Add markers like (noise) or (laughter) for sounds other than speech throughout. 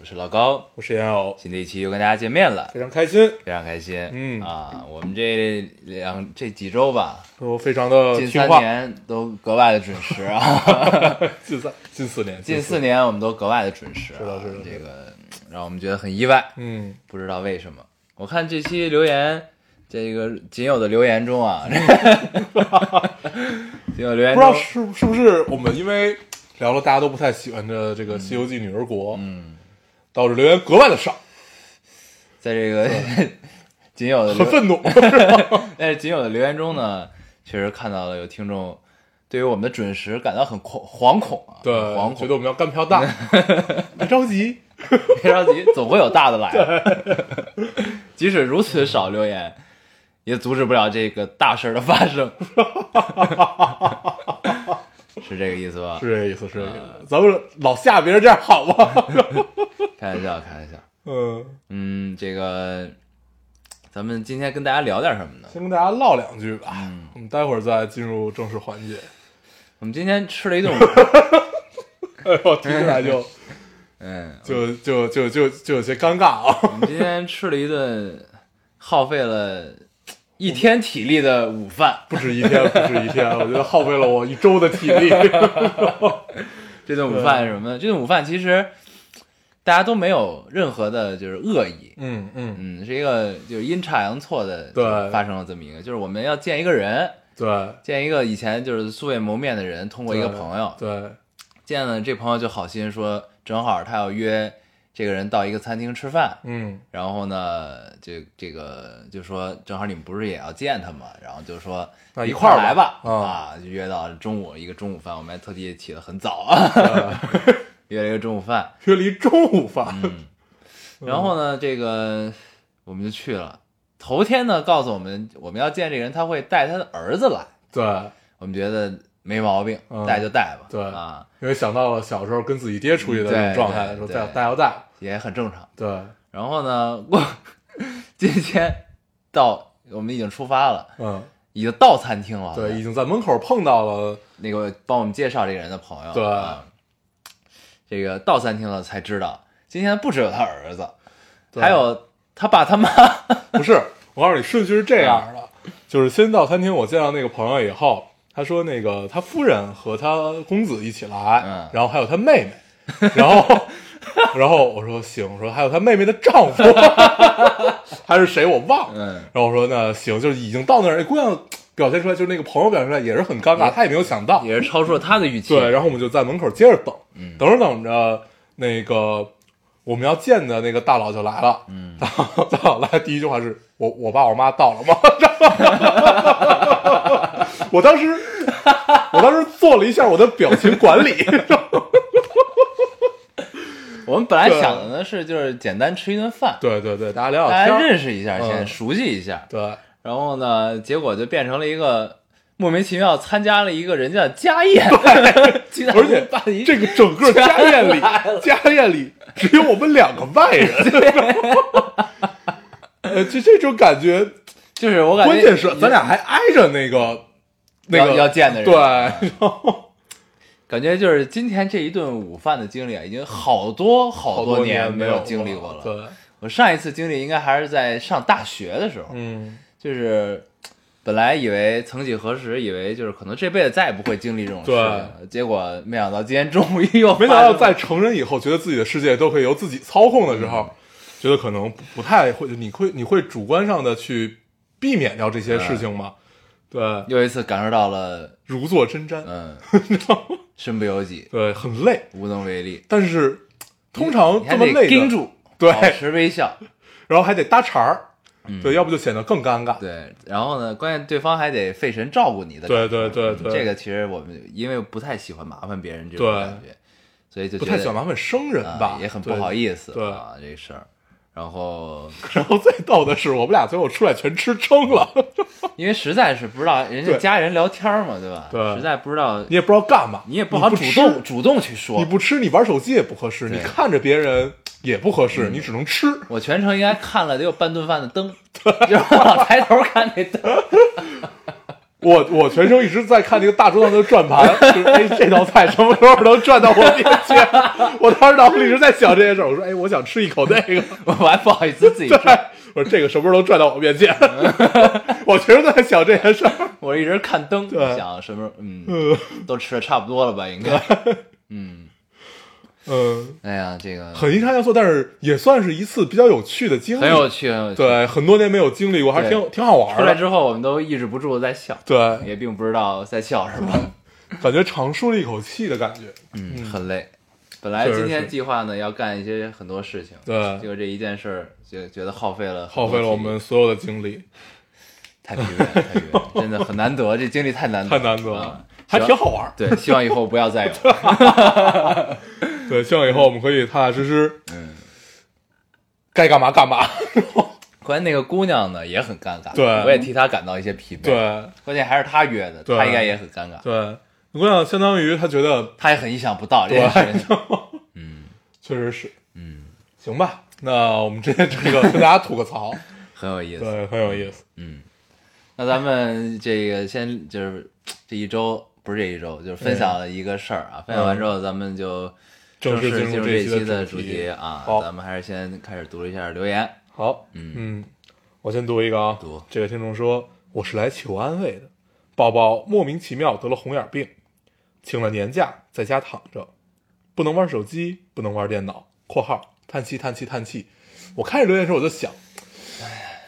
我是老高。我是烟偶，新的一期又跟大家见面了，非常开心，非常开心。嗯啊，我们这两这几周吧，都非常的近三。年都格外的准时啊，(laughs) 近三近四年，(laughs) 近四，年我们都格外的准时、啊。是的是的这个让我们觉得很意外，嗯，不知道为什么。我看这期留言，这个仅有的留言中啊，(laughs) 仅有留言不知道中，是是不是我们因为聊了大家都不太喜欢的这个《西游记女儿国》，嗯，导致留言格外的少，在这个 (laughs) 仅有的留很愤怒。(laughs) 但是仅有的留言中呢，确实看到了有听众对于我们的准时感到很恐惶恐啊，对，惶恐，觉得我们要干票大，(laughs) 别着急。别着急，总会有大的来的。即使如此少留言，也阻止不了这个大事的发生，是这个意思吧？是这个意思，是这个意思。咱们老吓别人这样好吗？(laughs) 开玩笑，开玩笑。嗯，嗯，这个咱们今天跟大家聊点什么呢？先跟大家唠两句吧，嗯我们待会儿再进入正式环节。我们今天吃了一顿 (laughs) 午，哎呦，听起来就 (laughs) 嗯，就就就就就有些尴尬啊。我们今天吃了一顿耗费了一天体力的午饭。不止一天，不止一天，我觉得耗费了我一周的体力。(laughs) 这顿午饭是什么呢？这顿午饭其实大家都没有任何的就是恶意，嗯嗯，嗯，是一个就是阴差阳错的对。发生了这么一个，就是我们要见一个人，对，见一个以前就是素未谋面的人，通过一个朋友。对，见了这朋友就好心说，正好他要约这个人到一个餐厅吃饭，嗯然后呢，这这个就说正好你们不是也要见他吗？然后就说一那一块儿来吧，啊啊，就约到中午一个中午饭，我们还特地起得很早啊，(laughs) 约了一个中午饭，(laughs) 约了一中午饭。嗯，然后呢，这个我们就去了。头天呢，告诉我们我们要见这个人，他会带他的儿子来，对，我们觉得没毛病，嗯带就带吧，对啊，因为想到了小时候跟自己爹出去的那种状态，说带对对带要带。也很正常。对，然后呢，我今天到我们已经出发了，嗯，已经到餐厅了，对，已经在门口碰到了。那个帮我们介绍这个人的朋友，对啊这个到餐厅了才知道，今天不只有他儿子，对还有他爸他妈，不是，(laughs) 我告诉你，顺序是这样的，就是先到餐厅，我见到那个朋友以后，他说那个他夫人和他公子一起来，嗯。然后还有他妹妹，(laughs) 然后然后我说行，我说还有他妹妹的丈夫，(laughs) 还是谁我忘了，嗯，然后我说那行，就是已经到那儿，那姑娘表现出来，就是那个朋友表现出来也是很尴尬，他也没有想到，也是超出了他的预期，对，然后我们就在门口接着等，嗯。等着等着，那个我们要见的那个大佬就来了，嗯。大 (laughs) 佬大佬来第一句话是我我爸我妈到了吗？我当时我当时做了一下我的表情管理，(laughs) 我们本来想的呢是就是简单吃一顿饭，对对对，大家聊大家聊天，认识一下，嗯先熟悉一下，对。然后呢，结果就变成了一个莫名其妙参加了一个人家的家宴，(laughs) 而且这个整个家宴里家宴里只有我们两个外人，(laughs) 呃，就这种感觉，就是我感觉关键是咱俩还挨着那个那个要要见的人，对，然后感觉就是今天这一顿午饭的经历啊，已经好多好好多年没有经历过了。对，我上一次经历应该还是在上大学的时候，嗯，就是本来以为曾几何时，以为就是可能这辈子再也不会经历这种事情了，结果没想到今天终于又没想发生了。到 (laughs) 在成人以后，觉得自己的世界都可以由自己操控的时候，嗯觉得可能不不太会，你会你会主观上的去避免掉这些事情吗？对，又一次感受到了，如坐针毡，嗯，(laughs) 身不由己，对，很累，无能为力。但是通常这么累的盯，住，对。保持微笑，然后还得搭茬儿，嗯。对，要不就显得更尴尬。对，然后呢，关键对方还得费神照顾你的对，对对这个其实我们因为不太喜欢麻烦别人这种感觉，所以就不太喜欢麻烦生人吧啊，也很不好意思对。啊这事儿。然后然后最逗的是，我们俩最后出来全吃撑了，(laughs) 因为实在是不知道人家对家人聊天嘛，对吧？对实在不知道你也不知道干嘛，你也不好主动主动去说你。不吃，你玩手机也不合适，你看着别人也不合适，你只能吃。我全程应该看了得有半顿饭的灯，(laughs) 就是我老抬头看那灯。我我全程一直在看那个大桌上的转盘，就是哎，这道菜什么时候能转到我面前？我当时脑子里一直在想这件事儿，我说哎，我想吃一口那个，我还不好意思自己吃，，我说这个什么时候能转到我面前？(laughs) 我全都在想这件事儿。我一直看灯，对想什么时候嗯，嗯都吃的差不多了吧？应该。(laughs) 嗯，嗯，哎呀，这个很阴差阳错，但是也算是一次比较有趣的经历，很有趣，很有趣。对，很多年没有经历过，还是挺挺好玩的。出来之后，我们都抑制不住地在笑，对，也并不知道在笑什么。(laughs) 感觉长舒了一口气的感觉。嗯，很累。本来今天计划呢要干一些很多事情，对结果这一件事儿就觉得耗费了耗费了我们所有的精力，太疲惫了，太疲惫了，真的很难得，这经历太难得，(laughs) 太难得了嗯，还挺好玩。对，希望以后不要再有。(laughs) 对，希望以后我们可以踏踏实实，嗯，该干嘛干嘛。(laughs) 关键那个姑娘呢也很尴尬，对我也替她感到一些疲惫。，对关键还是她约的，对她应该也很尴尬，对，姑娘相当于她觉得她也很意想不到这件事情。(laughs) 嗯确实是，嗯，行吧，那我们这这个跟大家吐个槽，(laughs) 很有意思。对，很有意思。嗯，那咱们这个先就是这一周，不是这一周，就是分享了一个事儿啊。分享完之后，咱们就嗯正式式进进入这一期的主题题啊。好咱们还是先开始读一下留言。好，嗯嗯，我先读一个啊，读这个听众说，我是来求安慰的，宝宝莫名其妙得了红眼病，请了年假，在家躺着，不能玩手机，不能玩电脑（括号叹气叹气叹气）。我开始留言的时候，我就想，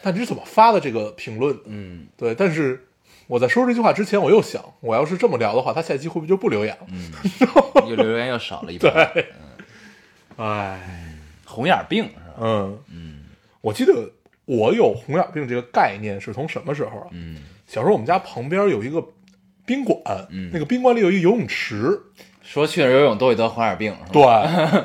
那你是怎么发的这个评论？嗯对，但是我在说这句话之前，我又想，我要是这么聊的话，他下期会不会就不留言了？嗯，(laughs) 又留言又少了一半。哎，红眼病是吧？嗯，嗯我记得我有红眼病这个概念是从什么时候啊？嗯小时候我们家旁边有一个宾馆，嗯那个宾馆里有一个游泳池，说去那儿游泳都会得红眼病？对，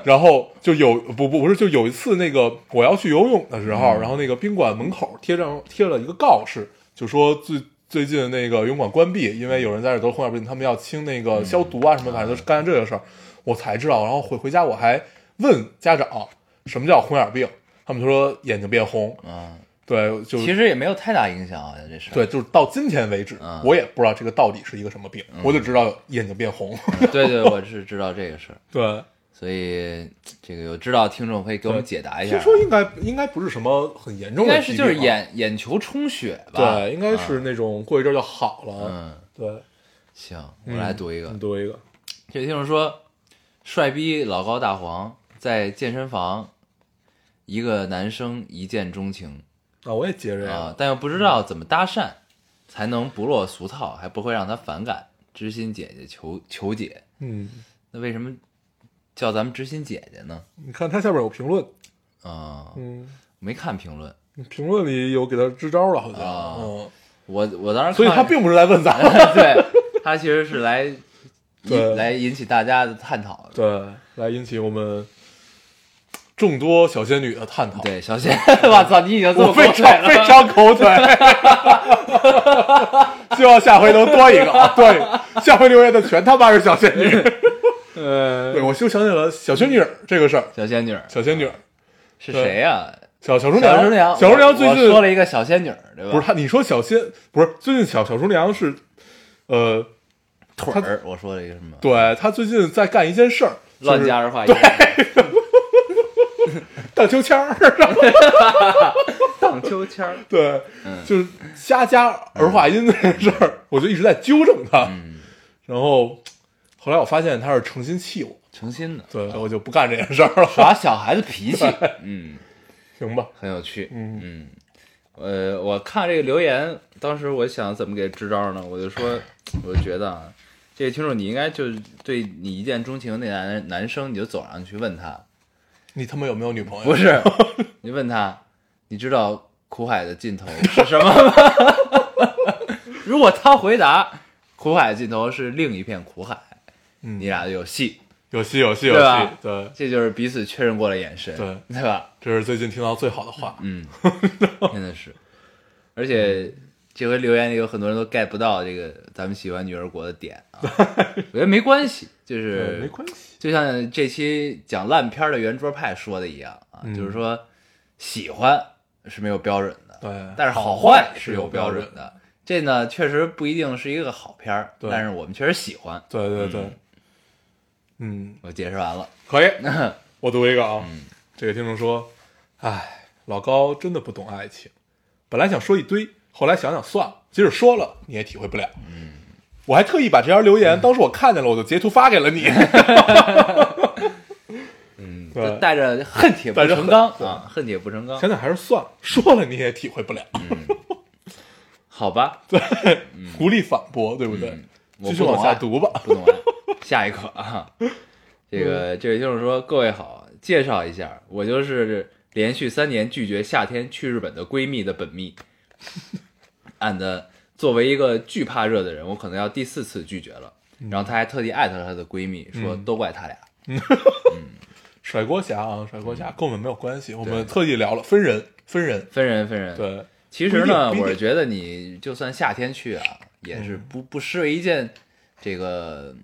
然后就有不不不是就有一次那个我要去游泳的时候，然后那个宾馆门口贴上贴了一个告示，就说最最近那个游泳馆关闭，因为有人在这得红眼病，他们要清那个消毒啊什么，反正都是干这个事儿，我才知道，然后回回家我还问家长什么叫红眼病，他们就说眼睛变红，嗯，对，就其实也没有太大影响啊，这事。对，就是到今天为止，嗯。我也不知道这个到底是一个什么病，我就知道眼睛变红。(laughs) 对对，我是知道这个事儿，对，所以这个有知道的听众可以给我们解答一下听。说应该应该不是什么很严重的应该是就是眼眼球充血吧？对，应该是那种过一阵儿就好了。嗯，对，行，我来读一个你。读一个。这个听众说，帅逼老高大黄在健身房，一个男生一见钟情啊，我也接着啊，，但又不知道怎么搭讪，才能不落俗套，还不会让他反感。知心姐姐求求解，嗯，那为什么叫咱们知心姐姐呢？你看她下边有评论，啊、嗯，没看评论，评论里有给她支招了，好像，啊嗯，我我当时 (laughs) 所以看他并不是来问咱 (laughs) 们，对她其实是来对引来引起大家的探讨的。对，来引起我们众多小仙女的探讨。对，小 (laughs) 仙，我操，你已经这么我非常非常口水，希望下回能多一个。啊对，下回留言的全他妈是小仙女。呃对，我就想起了小仙女这个事儿。小仙女儿小仙女，是谁呀、小小厨小厨娘，小厨娘最近说了一个小仙女儿，对吧？不是他，你说小仙不是最近小小厨娘是，呃，腿儿，我说了一个什么？对他最近在干一件事儿，乱加儿化音，(laughs) 荡秋千儿，(laughs) 荡秋千儿。对，嗯就是瞎加儿化音这件事儿，我就一直在纠正他。嗯，然后后来我发现他是诚心气我，诚心的，对，我就不干这件事儿了。耍小孩子脾气，嗯，(laughs) 行吧，很有趣，嗯嗯。呃，我看这个留言，当时我想怎么给支招呢？我就说，我就觉得啊，这个听众你应该就是对你一见钟情的那男男生，你就走上去问他，你他妈有没有女朋友？不是，(laughs) 你问他，你知道苦海的尽头是什么吗？(laughs) 如果他回答苦海的尽头是另一片苦海，嗯你俩有戏。有戏有戏有戏对这就是彼此确认过的眼神，对对吧？这是最近听到最好的话。嗯，(laughs) 真的是，而且这回留言里有很多人都 get 不到这个咱们喜欢女儿国的点啊，(laughs) 我觉得没关系，就，是没关系。就像这期讲烂片的圆桌派说的一样啊，嗯就是说喜欢是没有标准的，对，但是好坏是有标准。的。这呢，确实不一定是一个好片但是我们确实喜欢。对对对，嗯，我解释完了，可以。(laughs) 我读一个啊，嗯这个听众说：“哎，老高真的不懂爱情。本来想说一堆，后来想想算了，即使说了你也体会不了。”嗯，我还特意把这条留言，当时我看见了，我就截图发给了你。(laughs) 嗯，(laughs) 带着恨铁不成钢啊，恨铁不成钢，想想还是算了，说了你也体会不了。好吧，对，无力反驳，对不对？嗯继续往下读吧。不懂爱。(laughs) 下一个啊，这个这位听众说：“各位好，介绍一下，我就是连续三年拒绝夏天去日本的闺蜜的本蜜。(laughs) and 作为一个惧怕热的人，我可能要第四次拒绝了。然后她还特地艾特了她的闺蜜，说嗯都怪他俩。(laughs) 甩锅侠啊，甩锅侠跟我们没有关系，我们特意聊了分人，分人。分人分人。，对，其实呢，我是觉得你就算夏天去啊，也是不不失为一件这个嗯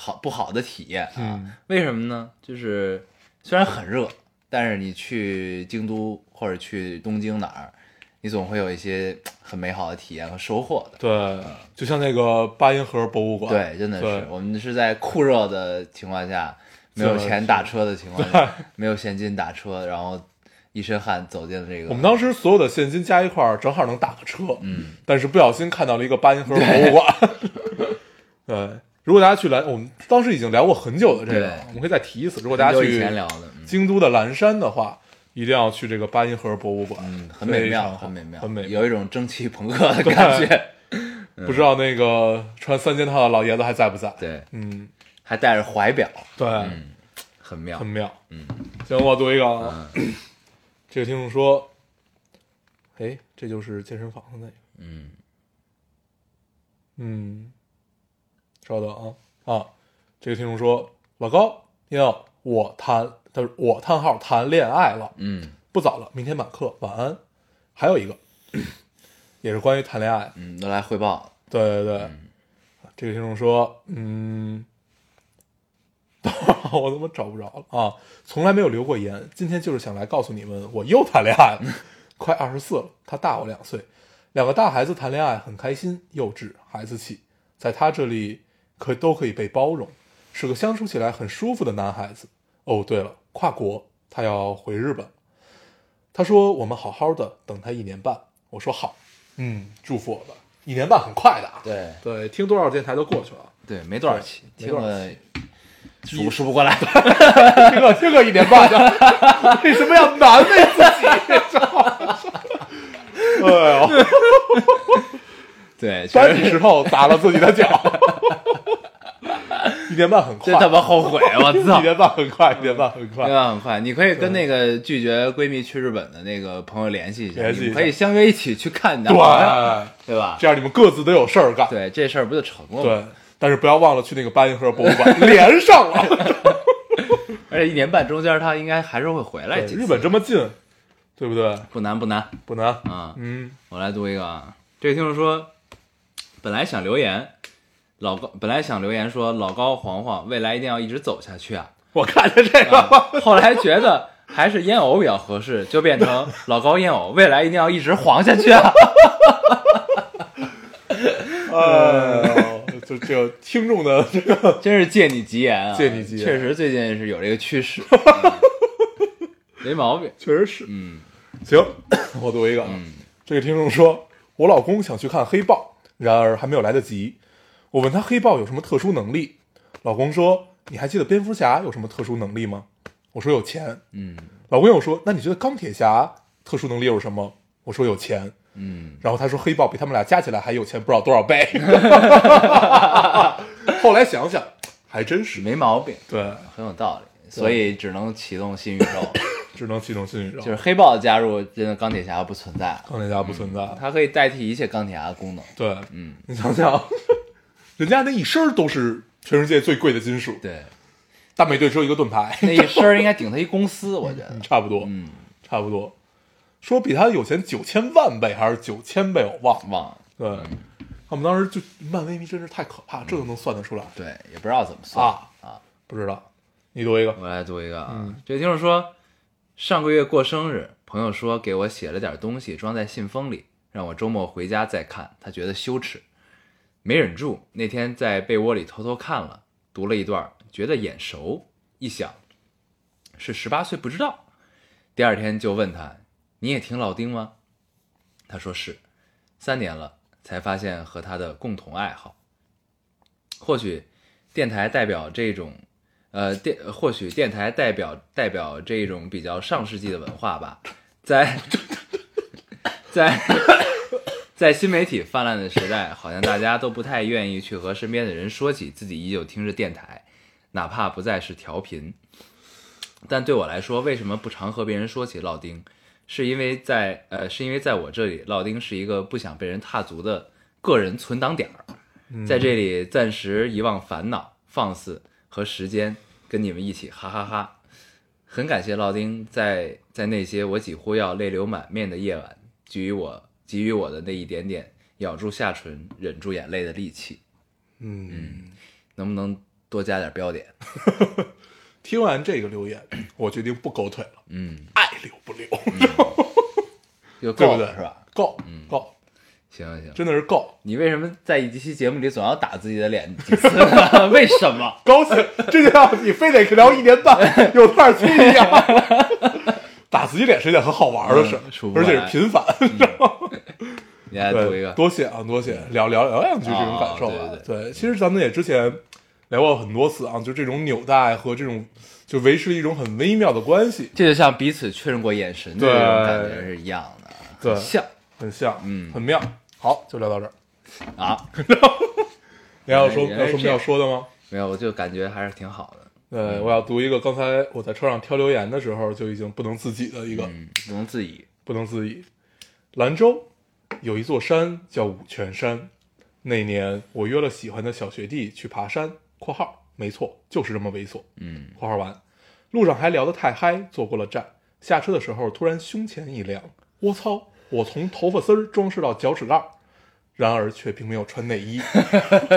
好不好的体验啊。嗯为什么呢？就是虽然很热，但是你去京都或者去东京哪儿，你总会有一些很美好的体验和收获的。对，就像那个八音盒博物馆，对，真的是，我们是在酷热的情况下，没有钱打车的情况下，没有现金打车，然后一身汗走进了这个。我们当时所有的现金加一块儿，正好能打个车。嗯，但是不小心看到了一个八音盒博物馆。对，(laughs) 如果大家去蓝，我们当时已经聊过很久的这个，我们可以再提一次。如果大家去京都的蓝山的话，一定要去这个八音盒博物馆，嗯，很美妙，很美妙，很美妙。有一种蒸汽朋克的感觉。不知道那个穿三件套的老爷子还在不在？，对，嗯，还带着怀表，对，嗯，很妙很。妙。嗯，行，我读一个啊。(clears throat) 这个听众说，哎，这就是健身房的那个。嗯嗯，稍等啊啊！这个听众说，老高，你好我谈，他说我叹号谈恋爱了，嗯不早了，明天满课，晚安。还有一个，也是关于谈恋爱，嗯，那来汇报。对对对，这个听众说，嗯，(laughs) 我怎么找不着了啊？从来没有留过言，今天就是想来告诉你们，我又谈恋爱了，(laughs) 快二十四了，他大我两岁，两个大孩子谈恋爱很开心，幼稚，孩子气，在他这里可都可以被包容，是个相处起来很舒服的男孩子。哦，对了，跨国，他要回日本，他说我们好好的等他一年半，我说好，嗯，祝福我吧，一年半很快的啊，对。对，听多少电台都过去了，对，没多少期，没多少。听了数数不过来。听个听个一年半的，(laughs) 为什么要难为自己？(laughs) (laughs) 哎呦，对，搬起石头砸了自己的脚，(laughs) 一年半很快，真他妈后悔，我操 (laughs) 一！年半很快，一年半很快，一年半？很快，你可以跟那个拒绝闺蜜去日本的那个朋友联系一下，联系可以相约一起去看你男朋友，对，对吧？这样你们各自都有事儿干，对，这事儿不就成了吗？对，但是不要忘了去那个八音盒博物馆连上了。(laughs) 而且一年半中间他应该还是会回来。日本这么近，对不对？不难不难不难。啊！嗯，我来读一个啊，这个听众说，本来想留言，老高本来想留言说老高黄黄未来一定要一直走下去啊，我看见这个啊。后来觉得还是烟偶比较合适，(laughs) 就变成老高烟偶未来一定要一直黄下去啊。(laughs) 哎呦，就这个听众的这个，(laughs) 真是借你吉言啊！借你吉言确实最近是有这个趋势，嗯没毛病。确实是。嗯行，(coughs) 我读一个啊。嗯这个听众说，我老公想去看黑豹，然而还没有来得及。我问他黑豹有什么特殊能力，老公说：“你还记得蝙蝠侠有什么特殊能力吗？”我说：“有钱。嗯”老公又说：“那你觉得钢铁侠特殊能力有什么？”我说：“有钱。”嗯，然后他说黑豹比他们俩加起来还有钱不知道多少倍。(laughs) 后来想想，还真是没毛病，对，很有道理，所以只能启动新宇宙了。只能启动新宇宙。就是黑豹的加入，真的钢铁侠不存在，钢铁侠不存在，它可以代替一切钢铁侠的功能。对，嗯，你想想，(laughs) 人家那一身都是全世界最贵的金属，对，大美队只有一个盾牌，那一身应该顶他一公司，我觉得。(laughs) 差不多，嗯，差不多。说比他有钱九千万倍还是九千倍，我忘了。忘了，对，我们当时就漫威迷真是太可怕，这都能算得出来对，也不知道怎么算啊啊。不知道，你读一个。我来读一个啊，嗯这个听众说，上个月过生日，朋友说给我写了点东西装在信封里，让我周末回家再看，他觉得羞耻，没忍住，那天在被窝里偷偷看了，读了一段，觉得眼熟，一想是十八岁不知道，第二天就问他，你也听老丁吗？他说是，三年了，才发现和他的共同爱好。或许电台代表这种，呃，电或许电台代表代表这种比较上世纪的文化吧，在 (laughs) 在在新媒体泛滥的时代，好像大家都不太愿意去和身边的人说起自己依旧听着电台，哪怕不再是调频。但对我来说，为什么不常和别人说起烙丁？是因为在呃，是因为在我这里，烙丁是一个不想被人踏足的个人存档点儿，在这里暂时遗忘烦恼、放肆和时间，跟你们一起哈哈哈很感谢老丁在在那些我几乎要泪流满面的夜晚，给予我给予我的那一点点咬住下唇、忍住眼泪的力气。嗯，能不能多加点标点？(laughs) 听完这个留言，我决定不狗腿了，嗯，爱留不留，(laughs) 就对不对？够了是吧？？够，够，行行，真的是够，你为什么在一期节目里总要打自己的脸几次呢？(laughs) 为什么？高兴，这就像你非得聊一年半，有段期一样。打自己脸是一件很好玩的事而且是频繁。(laughs) 你来读一，个。多谢啊，多谢，聊聊聊两句这种感受吧哦。对对，其实咱们也之前聊过很多次啊，就这种纽带和这种就维持一种很微妙的关系，这就像彼此确认过眼神的对这种感觉是一样的，对很像很像，嗯很妙。好，就聊到这儿。啊。(laughs) 你还有说什么要说的吗？没有，我就感觉还是挺好的。呃，我要读一个刚才我在车上挑留言的时候就已经不能自己的一个，嗯，不能自已。不能自已。兰州有一座山叫五泉山，那年我约了喜欢的小学弟去爬山（括号没错，就是这么猥琐）。嗯，括号完，路上还聊得太嗨，坐过了站。下车的时候，突然胸前一凉，我操！我从头发丝儿装饰到脚趾盖儿，然而却并没有穿内衣。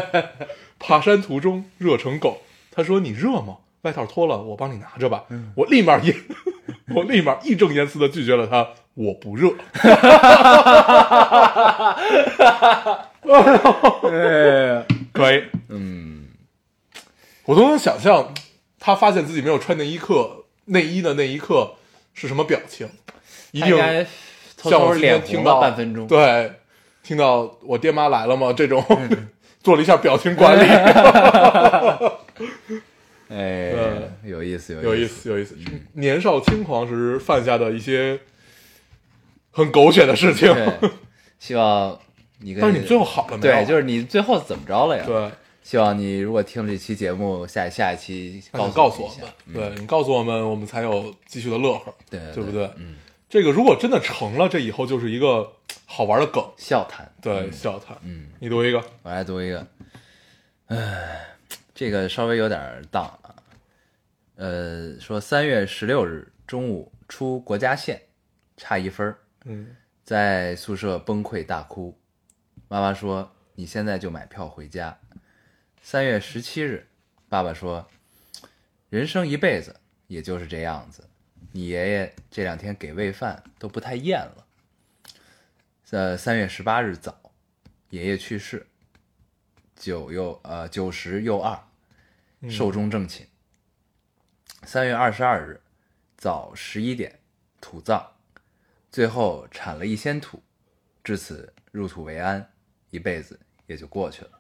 (laughs) 爬山途中热成狗，他说：“你热吗？外套脱了，我帮你拿着吧。我立马一，(laughs) 我立马义正言辞的拒绝了他，我不热。可以，嗯，我都能想象他发现自己没有穿内衣刻内衣的那一刻是什么表情，一定偷像我脸听到了半分钟。对，听到我爹妈来了吗？这种 (laughs) 做了一下表情管理，(laughs) 哎嗯，有意思，有意意。思，有意思。年少轻狂时犯下的一些很狗血的事情，希望你跟但是你最后好了没有？对，就是你最后怎么着了呀？对，希望你如果听了这期节目，下下一期告告诉我们，对你告诉我们，我们才有继续的乐呵，对对不对？嗯，这个如果真的成了，这以后就是一个 (tsk) 好玩的梗，笑谈。对，笑谈。嗯，你读一个，我来读一个，唉，这个稍微有点荡啊。呃，说三月十六日中午出国家线，差一分儿，嗯在宿舍崩溃大哭。妈妈说：“你现在就买票回家。”三月十七日，爸爸说：“人生一辈子也就是这样子，你爷爷这两天给喂饭都不太咽了。”呃，三月十八日早，爷爷去世，九又呃九十又二，寿终正寝。三月二十二日早十一点土葬，最后铲了一仙土，至此入土为安，一辈子也就过去了。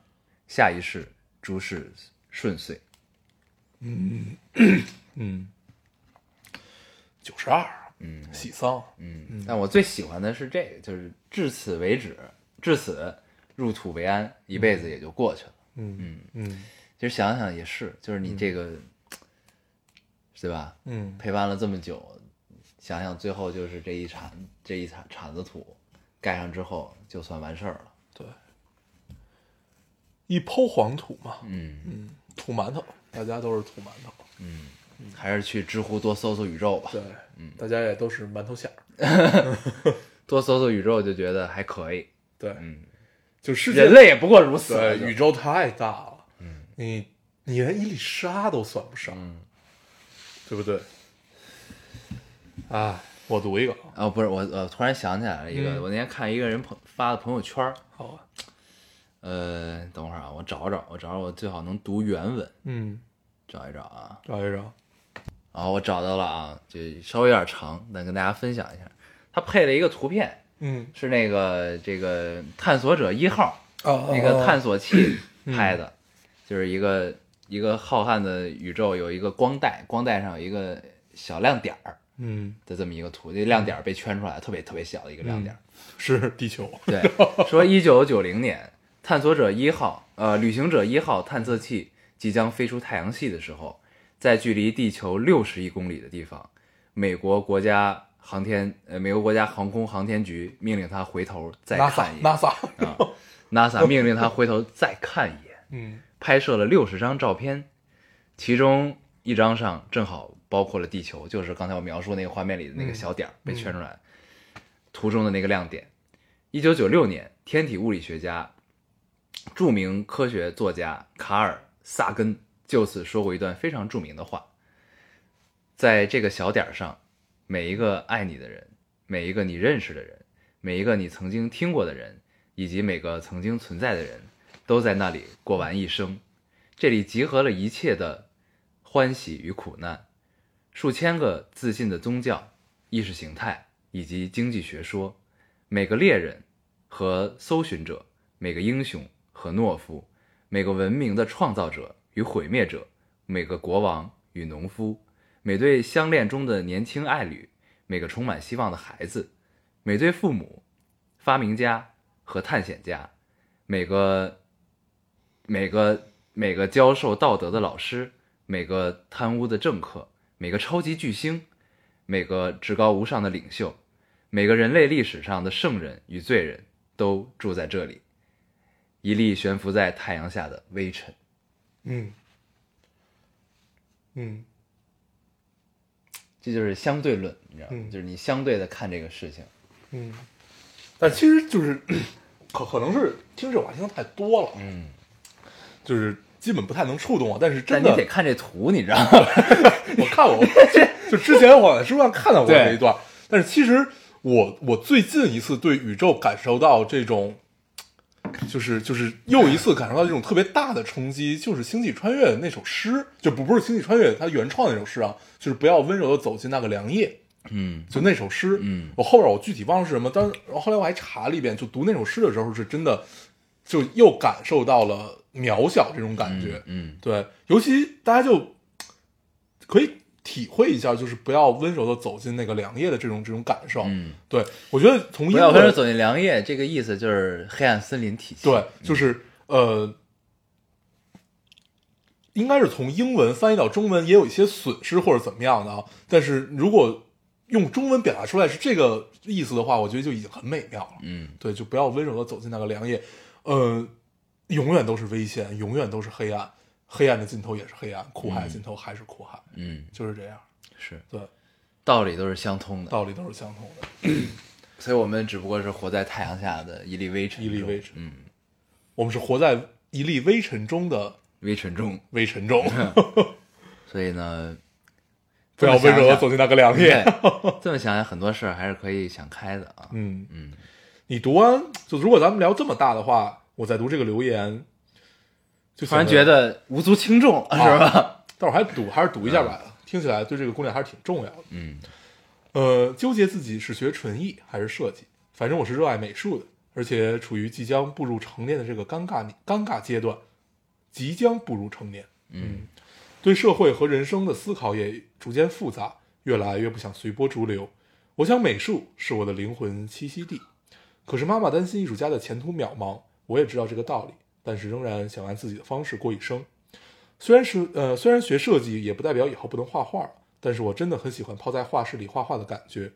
下一世诸事顺遂。嗯 (coughs) 嗯，九十二，嗯，喜丧，嗯，但我最喜欢的是这个，就是至此为止，至此入土为安，一辈子也就过去了。嗯嗯。其实想想也是，就是你这个，对吧？嗯，陪伴了这么久，想想最后就是这一铲这一铲铲子土盖上之后，就算完事儿了。对，一抔黄土嘛，嗯，嗯，土馒头，大家都是土馒头，还是去知乎多搜搜宇宙吧，对，嗯。大家也都是馒头馅儿，(laughs) 多搜搜宇宙就觉得还可以。对，嗯，就世界人类也不过如此。对宇宙太大了，嗯，你你连一粒沙都算不上，嗯。对不对？啊，我读一个。啊，哦，不是我，我突然想起来了一个，嗯。我那天看一个人朋发的朋友圈儿，好啊，呃，等会儿啊，我找找，我找找，我最好能读原文，嗯，找一找啊。找一找，啊，我找到了啊，就稍微有点长，但跟大家分享一下。他配了一个图片，嗯，是那个这个探索者一号哦那个探索器拍的，就是一个一个浩瀚的宇宙有一个光带，光带上有一个小亮点儿嗯，的这么一个图，这亮点儿被圈出来，特别特别小的一个亮点儿。是地球，对，(laughs) 说一九九零年，探索者一号，呃，旅行者一号探测器即将飞出太阳系的时候，在距离地球六十亿公里的地方，美国国家航天，呃，美国国家航空航天局命令他回头再看一眼 NASA，NASA，啊，NASA 命令他回头再看一眼，嗯拍摄了六十张照片，其中一张上正好包括了地球，就是刚才我描述那个画面里的那个小点儿被圈出来，图中的那个亮点。一九九六年，天体物理学家、著名科学作家卡尔·萨根就此说过一段非常著名的话：在这个小点儿上，每一个爱你的人，每一个你认识的人，每一个你曾经听过的人，以及每个曾经存在的人，都在那里过完一生。这里集合了一切的欢喜与苦难，数千个自信的宗教、意识形态以及经济学说，每个猎人和搜寻者，每个英雄和懦夫，每个文明的创造者与毁灭者，每个国王与农夫，每对相恋中的年轻爱侣，每个充满希望的孩子，每对父母、发明家和探险家，每个每个每个教授道德的老师，每个贪污的政客，每个超级巨星，每个至高无上的领袖，每个人类历史上的圣人与罪人，都住在这里。一粒悬浮在太阳下的微尘。嗯嗯这就是相对论，你知道吗？嗯就是你相对的看这个事情。嗯，但其实就是可可能是听这种话听的太多了，嗯，就是基本不太能触动我，但是但真的你得看这图，你知道吗？(laughs) 我看我，就之前我在书上看到过对这一段，但是其实我我最近一次对宇宙感受到这种，就是就是又一次感受到这种特别大的冲击，就是《星际穿越》那首诗，就不不是《星际穿越》它原创那首诗啊，就是不要温柔的走进那个凉夜，嗯。就那首诗，嗯。我后边我具体忘了是什么，但是后来我还查了一遍，就读那首诗的时候是真的，就又感受到了渺小这种感觉，嗯。对，尤其大家就可以体会一下，就是不要温柔的走进那个凉夜的这种这种感受。嗯，对我觉得从英不要温柔走进凉夜，这个意思就是黑暗森林体系。对，就是呃，应该是从英文翻译到中文也有一些损失或者怎么样的啊。但是如果用中文表达出来是这个意思的话，我觉得就已经很美妙了。嗯对，就不要温柔的走进那个凉夜，呃，永远都是危险，永远都是黑暗，黑暗的尽头也是黑暗，苦海的尽头还是苦海，嗯，就是这样。是。对，道理都是相通的，道理都是相通的。(clears throat) 所以我们只不过是活在太阳下的一粒微尘，一粒微尘。嗯，我们是活在一粒微尘中的微尘中。微尘中，(laughs) 所以呢，(laughs) 不要温柔的走进那个凉夜。这么想想，很多事儿还是可以想开的啊。嗯。嗯，你读完就如果咱们聊这么大的话，我在读这个留言，就突然觉得，无足轻重，啊是吧？待会儿还赌还是赌一下吧，听起来对这个姑娘还是挺重要的。嗯呃，纠结自己是学纯艺还是设计，反正我是热爱美术的，而且处于即将步入成年的这个尴尬尴尬阶段，即将步入成年，嗯对社会和人生的思考也逐渐复杂，越来越不想随波逐流。我想美术是我的灵魂栖息地，可是妈妈担心艺术家的前途渺茫，我也知道这个道理，但是仍然想按自己的方式过一生。虽然是呃，虽然学设计也不代表以后不能画画，但是我真的很喜欢泡在画室里画画的感觉。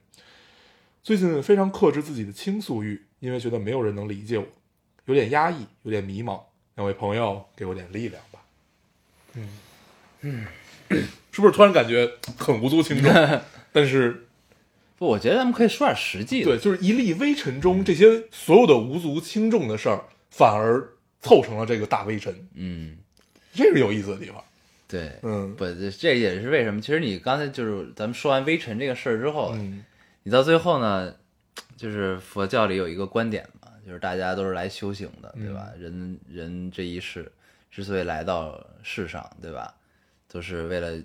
最近非常克制自己的倾诉欲，因为觉得没有人能理解我，有点压抑，有点迷茫。两位朋友给我点力量吧。嗯嗯，是不是突然感觉很无足轻重？(laughs) 但是不，我觉得咱们可以说点实际的。对，就是一粒微尘中，这些所有的无足轻重的事儿，反而凑成了这个大微尘，嗯，这是有意思的地方。对，嗯不，这这也是为什么。其实你刚才就是咱们说完微尘这个事儿之后，嗯你到最后呢，就是佛教里有一个观点嘛，就是大家都是来修行的，对吧？人人这一世之所以来到世上，对吧？都是为了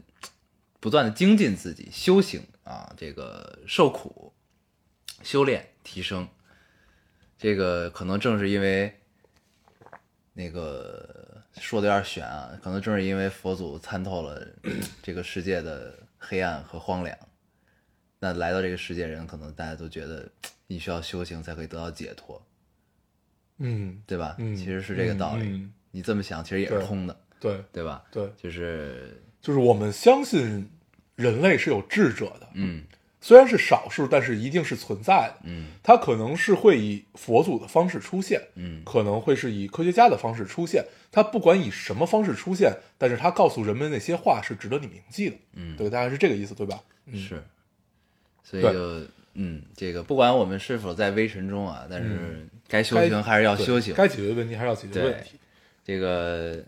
不断的精进自己，修行啊，这个受苦、修炼、提升。这个可能正是因为那个说的有点悬啊，可能正是因为佛祖参透了这个世界的黑暗和荒凉，那来到这个世界人，可能大家都觉得你需要修行才可以得到解脱，嗯，对吧？嗯其实是这个道理。你这么想，其实也是对通的，对对吧？对，就是，就是我们相信人类是有智者的，嗯虽然是少数，但是一定是存在的。嗯它可能是会以佛祖的方式出现，嗯可能会是以科学家的方式出现。它不管以什么方式出现，但是它告诉人们那些话是值得你铭记的。嗯，对，大概是这个意思，对吧？嗯是，所以就嗯，这个不管我们是否在微尘中啊，但是嗯该修行还是要修行。该解决问题还是要解决问题。这个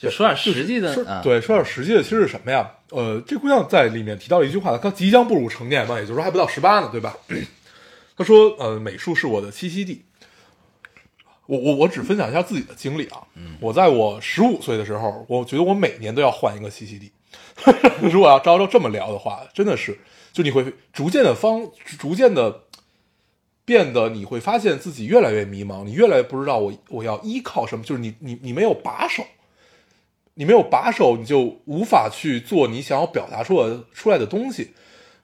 就说点实际的对，说点实际的，其实是什么呀？呃，这姑娘在里面提到了一句话，她即将步入成年嘛，也就是说还不到十八呢，对吧？(clears throat) 她说，呃，美术是我的栖息地。我我我只分享一下自己的经历啊，我在我十五岁的时候，我觉得我每年都要换一个栖息地。(laughs) 如果要照照这么聊的话，真的是，就你会逐渐的方，逐渐的变得，你会发现自己越来越迷茫，你越来越不知道我我要依靠什么，就是你你你没有把手，你没有把手，你就无法去做你想要表达出来出来的东西。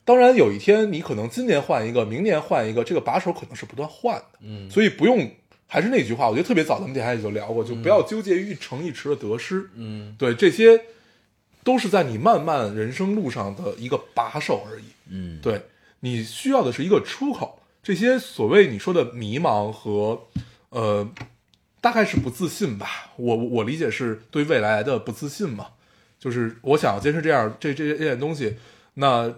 当然，有一天你可能今年换一个，明年换一个，这个把手可能是不断换的。嗯，所以不用，还是那句话，我觉得特别早咱们电台也就聊过，就不要纠结于一成一池的得失。嗯对，这些都是在你漫漫人生路上的一个把手而已。嗯，对你需要的是一个出口。这些所谓你说的迷茫和呃，大概是不自信吧。我我理解是对未来的不自信嘛，就是我想要坚持这样这这这件东西，那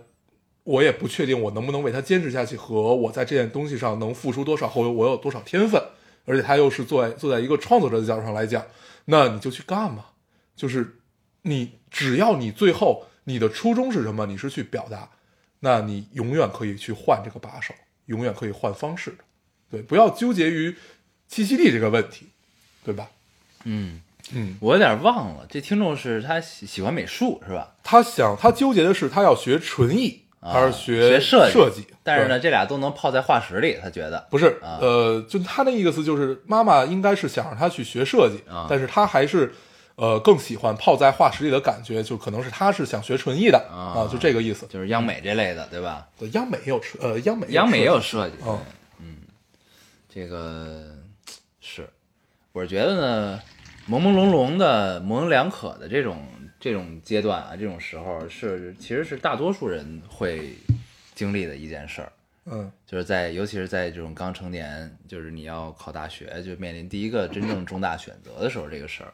我也不确定我能不能为它坚持下去，和我在这件东西上能付出多少，或我有多少天分。而且他又是坐在坐在一个创作者的角度上来讲，那你就去干嘛？就是你只要你最后你的初衷是什么，你是去表达，那你永远可以去换这个把手，永远可以换方式的。对，不要纠结于栖息地这个问题，对吧？嗯，嗯，我有点忘了，这听众是他喜喜欢美术是吧？他想他纠结的是他要学纯艺啊还是学学设计计？但是呢，这俩都能泡在化石里，他觉得不是，啊呃，就他那意思就是妈妈应该是想让他去学设计，啊但是他还是。呃，更喜欢泡在化石里的感觉，就可能是他是想学纯艺的啊就这个意思。就是央美这类的，对吧？对，央美也有设，呃，央美央美也有设设计，嗯，嗯，这个是，我是觉得呢，朦朦胧胧的、模棱两可的这种这种阶段啊，这种时候是其实是大多数人会经历的一件事儿，嗯。就是在尤其是在这种刚成年，就是你要考大学，就面临第一个真正重大选择的时候，这个事儿，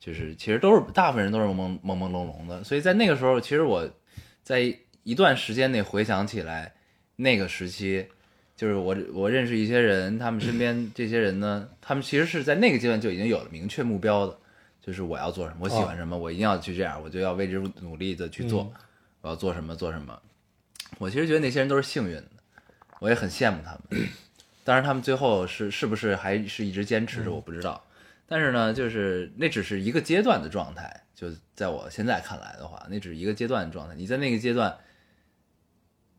就是其实都是大部分人都是朦朦朦胧胧的，所以在那个时候，其实我在一段时间内回想起来，那个时期，就是我我认识一些人，他们身边 (clears throat) 这些人呢，他们其实是在那个阶段就已经有了明确目标的，就是我要做什么，我喜欢什么，我一定要去这样，我就要为之努力的去做，嗯我要做什么做什么。我其实觉得那些人都是幸运的，我也很羡慕他们。当然，他们最后是是不是还是一直坚持着，我不知道。但是呢，就是那只是一个阶段的状态，就在我现在看来的话，那只是一个阶段的状态。你在那个阶段，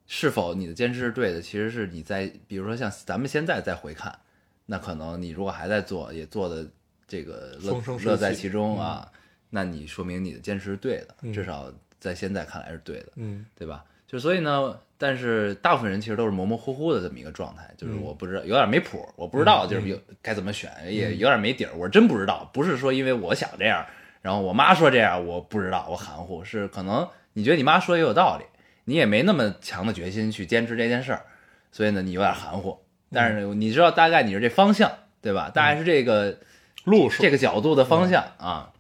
是否你的坚持是对的，其实是你在，比如说像咱们现在再回看，那可能你如果还在做，也做的这个乐乐在其中啊，那你说明你的坚持是对的，嗯至少在现在看来是对的。嗯对吧？就所以呢，但是大部分人其实都是模模糊糊的这么一个状态，就是嗯我不知道，有点没谱，我不知道就是有该怎么选，也有点没底儿，我真不知道。不是说因为我想这样，然后我妈说这样，我不知道，我含糊，是可能你觉得你妈说也有道理，你也没那么强的决心去坚持这件事儿，所以呢，你有点含糊。但是你知道大概你是这方向，对吧？大概是这个路数这个角度的方向啊，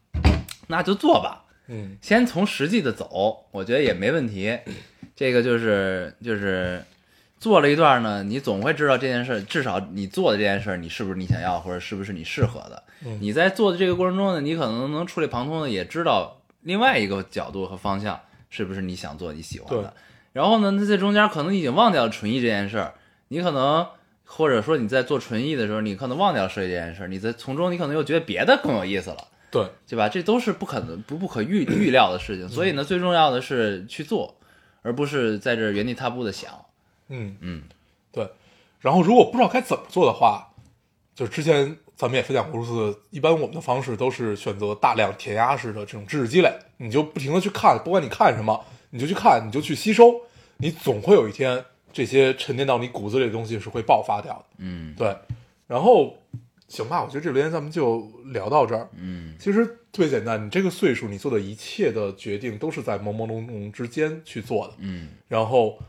那就做吧。嗯先从实际的走，我觉得也没问题。这个就是就是做了一段呢，你总会知道这件事，至少你做的这件事，你是不是你想要，或者是不是你适合的。嗯你在做的这个过程中呢，你可能能触类旁通的，也知道另外一个角度和方向是不是你想做、你喜欢的。然后呢，那在中间可能你已经忘掉了纯艺这件事儿，你可能或者说你在做纯艺的时候，你可能忘掉了设计这件事儿，你在从中你可能又觉得别的更有意思了。对，对吧？这都是不可能不不可预预料的事情，所以呢，最重要的是去做，而不是在这原地踏步的想。嗯嗯对。然后如果不知道该怎么做的话，就是之前咱们也分享过无数次，一般我们的方式都是选择大量填鸭式的这种知识积累，你就不停的去看，不管你看什么，你就去看，你就去吸收，你总会有一天这些沉淀到你骨子里的东西是会爆发掉的。嗯对，然后行吧，我觉得这留言咱们就聊到这儿。嗯其实特别简单，你这个岁数，你做的一切的决定都是在朦朦胧胧之间去做的。嗯然后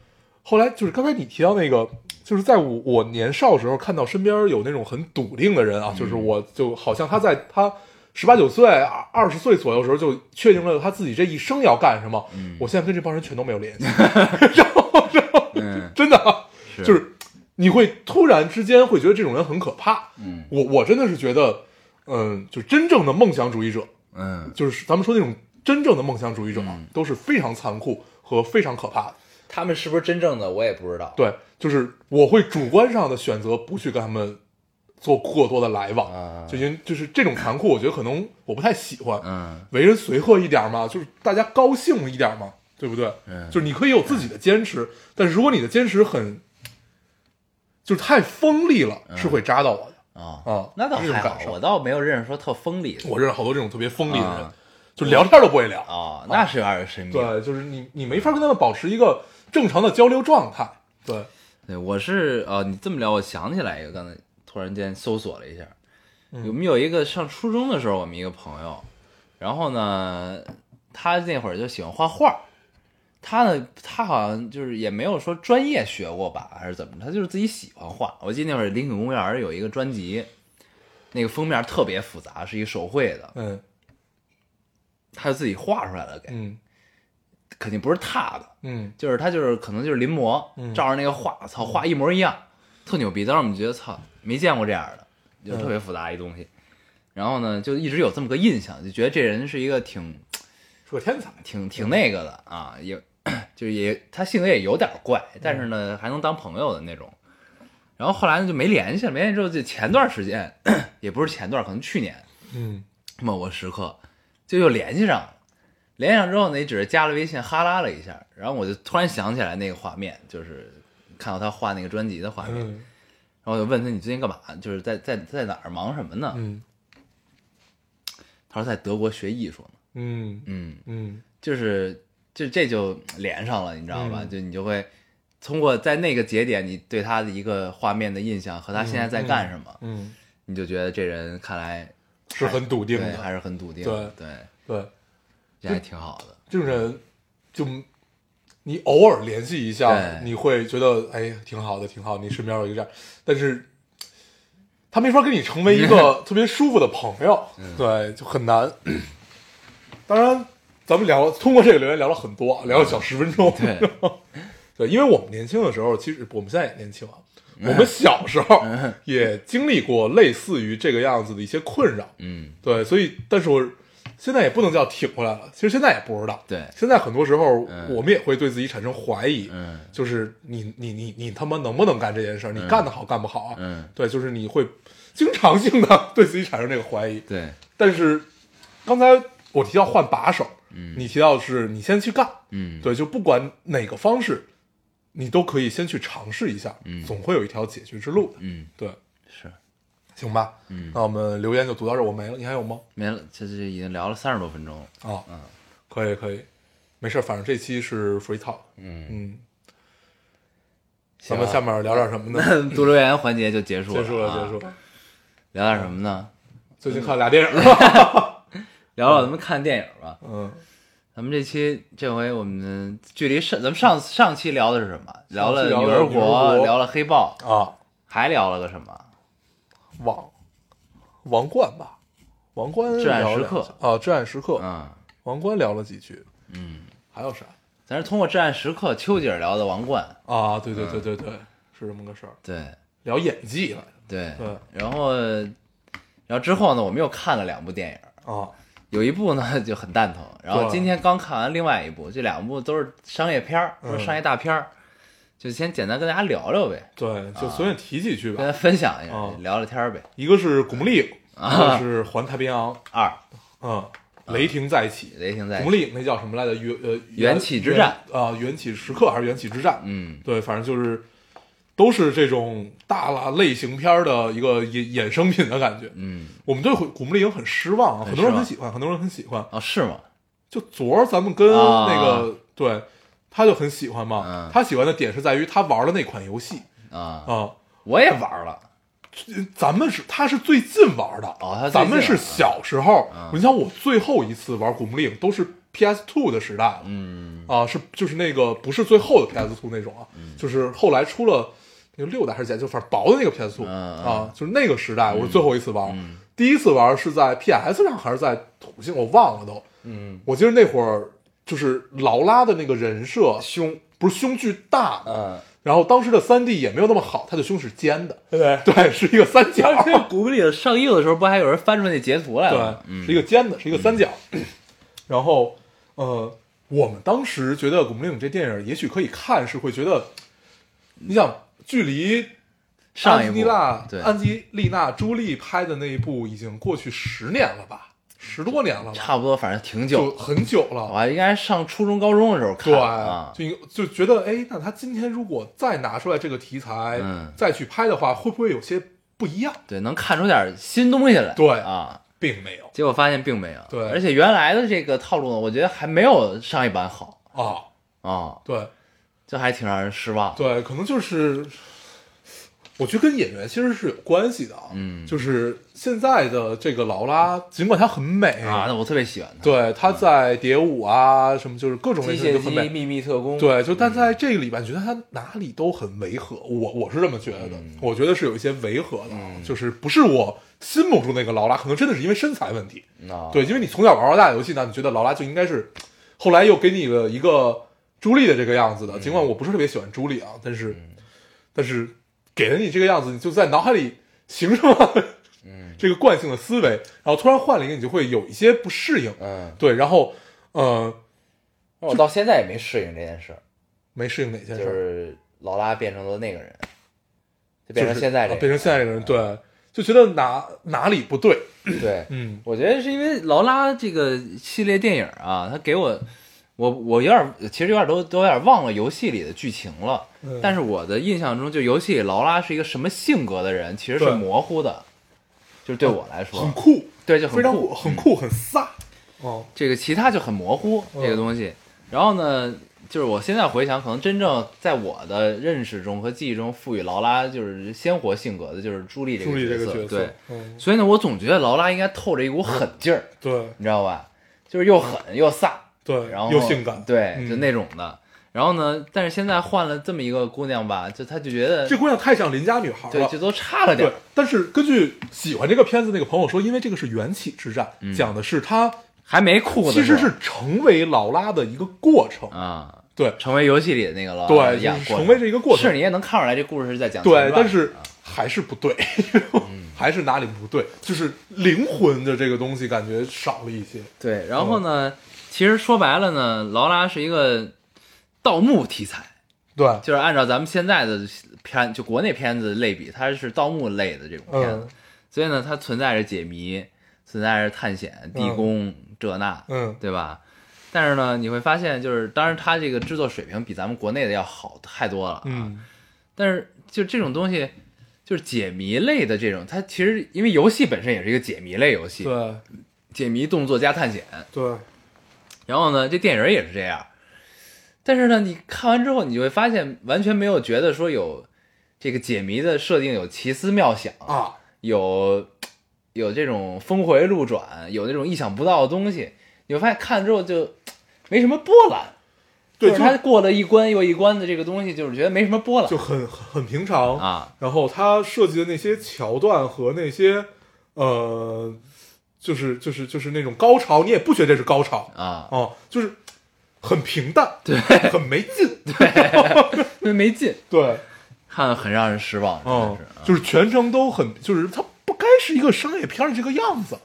后来就是刚才你提到那个，就是在我我年少时候看到身边有那种很笃定的人啊，就是我就好像他在他十八九岁、二二十岁左右的时候就确定了他自己这一生要干什么。我现在跟这帮人全都没有联系，(laughs) 然后然后嗯真的啊就是你会突然之间会觉得这种人很可怕。嗯我我真的是觉得，嗯，就真正的梦想主义者，嗯，就是咱们说那种真正的梦想主义者啊，嗯都是非常残酷和非常可怕的。他们是不是真正的我也不知道。对，就是我会主观上的选择不去跟他们做过多的来往，啊就因为就是这种残酷，我觉得可能我不太喜欢。嗯为人随和一点嘛，就是大家高兴一点嘛，对不对？嗯就是你可以有自己的坚持，但是如果你的坚持很，就是太锋利了，是会扎到我的啊啊。那倒还好，是感受我倒没有认识说特锋利的。我认识好多这种特别锋利的人，啊就聊天都不会聊。哦，那是有点神秘。对，就是你你没法跟他们保持一个正常的交流状态。对，对，我是呃，你这么聊，我想起来一个，刚才突然间搜索了一下，嗯。我们有一个上初中的时候，我们一个朋友，然后呢，他那会儿就喜欢画画，他呢，他好像就是也没有说专业学过吧，还是怎么着，他就是自己喜欢画。我记得那会儿林肯公园有一个专辑，那个封面特别复杂，是一手绘的，嗯。他就自己画出来了，给嗯肯定不是他的，嗯就是他就是可能就是临摹，嗯照着那个画，操，画一模一样，特牛逼。当时我们觉得操，没见过这样的，就特别复杂一东西。然后呢，就一直有这么个印象，就觉得这人是一个挺是个天才。挺挺那个的啊，也就是也他性格也有点怪，但是呢还能当朋友的那种。然后后来呢就没联系了，没联系之后就前段时间，(coughs) 也不是前段，可能去年嗯某个时刻就又联系上了。联系上之后呢，也只是加了微信哈拉了一下，然后我就突然想起来那个画面，就是看到他画那个专辑的画面，然嗯后我就问他你最近干嘛？就是在在在哪儿忙什么呢？嗯他说在德国学艺术呢。嗯嗯，嗯就是就这就连上了，你知道吧？嗯就你就会通过在那个节点，你对他的一个画面的印象和他现在在干什么，嗯，你就觉得这人看来是很笃定的还。是很笃定对的，对，对，这还挺好的。这种人就你偶尔联系一下，你会觉得哎挺好的，挺好。你身边有一个这样，但是他没法跟你成为一个 (laughs) 特别舒服的朋友，嗯对，就很难。当然，咱们聊通过这个留言聊了很多，聊了小十分钟。对 (laughs) 对，因为我们年轻的时候，其实我们现在也年轻啊，我们小时候也经历过类似于这个样子的一些困扰。嗯，对，所以，但是我现在也不能叫挺过来了。其实现在也不知道。对现在很多时候嗯我们也会对自己产生怀疑。嗯就是你你你你他妈能不能干这件事儿？你干得好干不好啊？嗯，对，就是你会经常性的对自己产生这个怀疑。对，但是刚才我提到换把手，嗯你提到的是你先去干，嗯，对，就不管哪个方式，你都可以先去尝试一下，嗯总会有一条解决之路的。嗯对，是行吧，嗯那我们留言就读到这儿，我没了，你还有吗？没了，这这已经聊了三十多分钟了。啊，嗯可以可以，没事，反正这期是 free talk，嗯，嗯，咱们下面聊点什么呢？读留言环节就结束了，结束了，啊结束。了。聊点什么呢？最近看了俩电影是吧？(laughs) 聊聊咱们看电影吧。嗯，咱们这期这回我们距离上咱们上上期聊的是什么？聊了女儿国聊了黑豹，啊，还聊了个什么？王王冠吧，王冠至暗时刻两下啊，至暗时刻，嗯，王冠聊了几句，嗯，还有啥咱是通过《至暗时刻》丘吉尔聊的王冠，啊？对对嗯对对对，是这么个事儿，对聊演技了对对然后然后之后呢，我们又看了两部电影。着啊，(laughs) 有一部呢就很蛋疼，然后今天刚看完另外一部，这两部都是商业片儿，都是嗯商业大片儿，就先简单跟大家聊聊呗，对，就随便提几句吧。跟大家分享一下，啊聊聊天儿呗。一个是《古墓丽影》，啊一个是《环太平洋》，二，嗯，雷霆再起。雷霆在古墓，丽影那叫什么来着？元呃缘起之战啊，缘起时刻还是缘起之战？嗯对，反正就是都是这种大了类型片儿的一个衍衍生品的感觉。嗯，我们对古古墓丽影很失望啊，很很多人很喜欢，很多人很喜欢。啊是吗？就昨儿咱们跟啊那个、对，他就很喜欢嘛。嗯。他喜欢的点是在于他玩的那款游戏。啊，啊。我也玩了，咱们是他是最近玩的，哦他最近咱们是小时候。嗯。你想我最后一次玩古墓丽影都是 PS Two 的时代了，嗯。啊，是就是那个不是最后的 PS Two 那种啊，就是后来出了那个六代还是几代，就反正薄的那个 PS Two、嗯嗯。啊，就是那个时代，我是最后一次玩。嗯。第一次玩是在 PS 上还是在土星，我忘了都。嗯，我记得那会儿就是劳拉的那个人设胸，不是胸巨大，嗯，然后当时的三 D 也没有那么好，他的胸是尖的，对。对，是一个三角，当时古墓丽影上映的时候，不还有人翻出那截图来对了？吗？，嗯。是一个尖的，是一个三角。然后，呃，我们当时觉得《古墓丽影》这电影也许可以看，是会觉得，你想，距离上一部。安吉丽对。安吉丽娜·朱莉拍的那一部已经过去十年了吧，十多年了吧，差不多，反正挺就久，很久了。我还应该上初中高中的时候看对，啊，就就觉得，哎，那他今天如果再拿出来这个题材，嗯再去拍的话，会不会有些不一样？对，能看出点新东西来，对啊。并没有结果发现并没有，对而且原来的这个套路呢，我觉得还没有上一版好啊，啊，对这还挺让人失望。对，可能就是，我觉得跟演员其实是有关系的啊，嗯。就是现在的这个劳拉，尽管她很美啊，那我特别喜欢她。对，她在蝶舞啊什么，就是各种类型都很美，秘密特工，对，就但在这个里边，觉得她哪里都很违和，我我是这么觉得我觉得是有一些违和的，啊，就是不是我心目中那个劳拉，可能真的是因为身材问题，啊，对，因为你从小玩到大的游戏呢，你觉得劳拉就应该是，后来又给你了一个朱莉的这个样子的，尽管我不是特别喜欢朱莉啊，但是，但是给了你这个样子，你就在脑海里形成了 (laughs) 这个惯性的思维，然后突然换了一个，你就会有一些不适应，嗯，对，然后呃，我到现在也没适应这件事。儿，没适应哪件就事就。是劳拉变成了那个人，就变成现在这个，啊变成现在这个人，对，就觉得哪哪里不对，对，嗯。我觉得是因为劳拉这个系列电影啊，它给我，我我有点其实有点都都有点忘了游戏里的剧情了，嗯但是我的印象中，就游戏里劳拉是一个什么性格的人，其实是模糊的，就是对我来说，很酷，对，就非常酷，很酷，很飒，哦，这个其他就很模糊嗯这个东西。然后呢，就是我现在回想，可能真正在我的认识中和记忆中赋予劳拉就是鲜活性格的，就是朱莉这朱莉这个个角色，对，嗯，所以呢，我总觉得劳拉应该透着一股狠劲儿，对你知道吧？就是又狠又飒，对，然后又性感，对，嗯。就那种的。然后呢，但是现在换了这么一个姑娘吧，就她就觉得这姑娘太像邻家女孩对，了就。都差了点。对，但是根据喜欢这个片子那个朋友说，因为这个是缘起之战，嗯。讲的是她还没酷的其，实是成为劳拉的一个过程，啊，对。成为游戏里的那个劳拉对，成为这一个过程，是你也能看出来，这故事是在讲对，但是啊还是不对，嗯。(laughs) 还是哪里不对，就是灵魂的这个东西感觉少了一些。对，然后呢，其实说白了呢，劳拉是一个盗墓题材，对，就是按照咱们现在的片，就国内片子类比，它是盗墓类的这种片子，嗯所以呢，它存在着解谜，存在着探险、地宫、这那，嗯，对吧？但是呢，你会发现，就是当然它这个制作水平比咱们国内的要好太多了啊。嗯，但是就这种东西，就是解谜类的这种，它其实因为游戏本身也是一个解谜类游戏，对解谜动作加探险。对，然后呢，这电影也是这样。但是呢，你看完之后，你就会发现完全没有觉得说有这个解谜的设定有奇思妙想，啊，有有这种峰回路转，有那种意想不到的东西。你会发现看了之后就没什么波澜，对，就是就他过了一关又一关的这个东西，就是觉得没什么波澜就很很平常。啊。然后他设计的那些桥段和那些呃，就是就是就是那种高潮，你也不觉得这是高潮啊，哦，就是很平淡，(laughs) 对，很没劲，因为 (laughs) 没劲，对，看很让人失望，嗯是，啊就是全程都很，就是它不该是一个商业片的这个样子，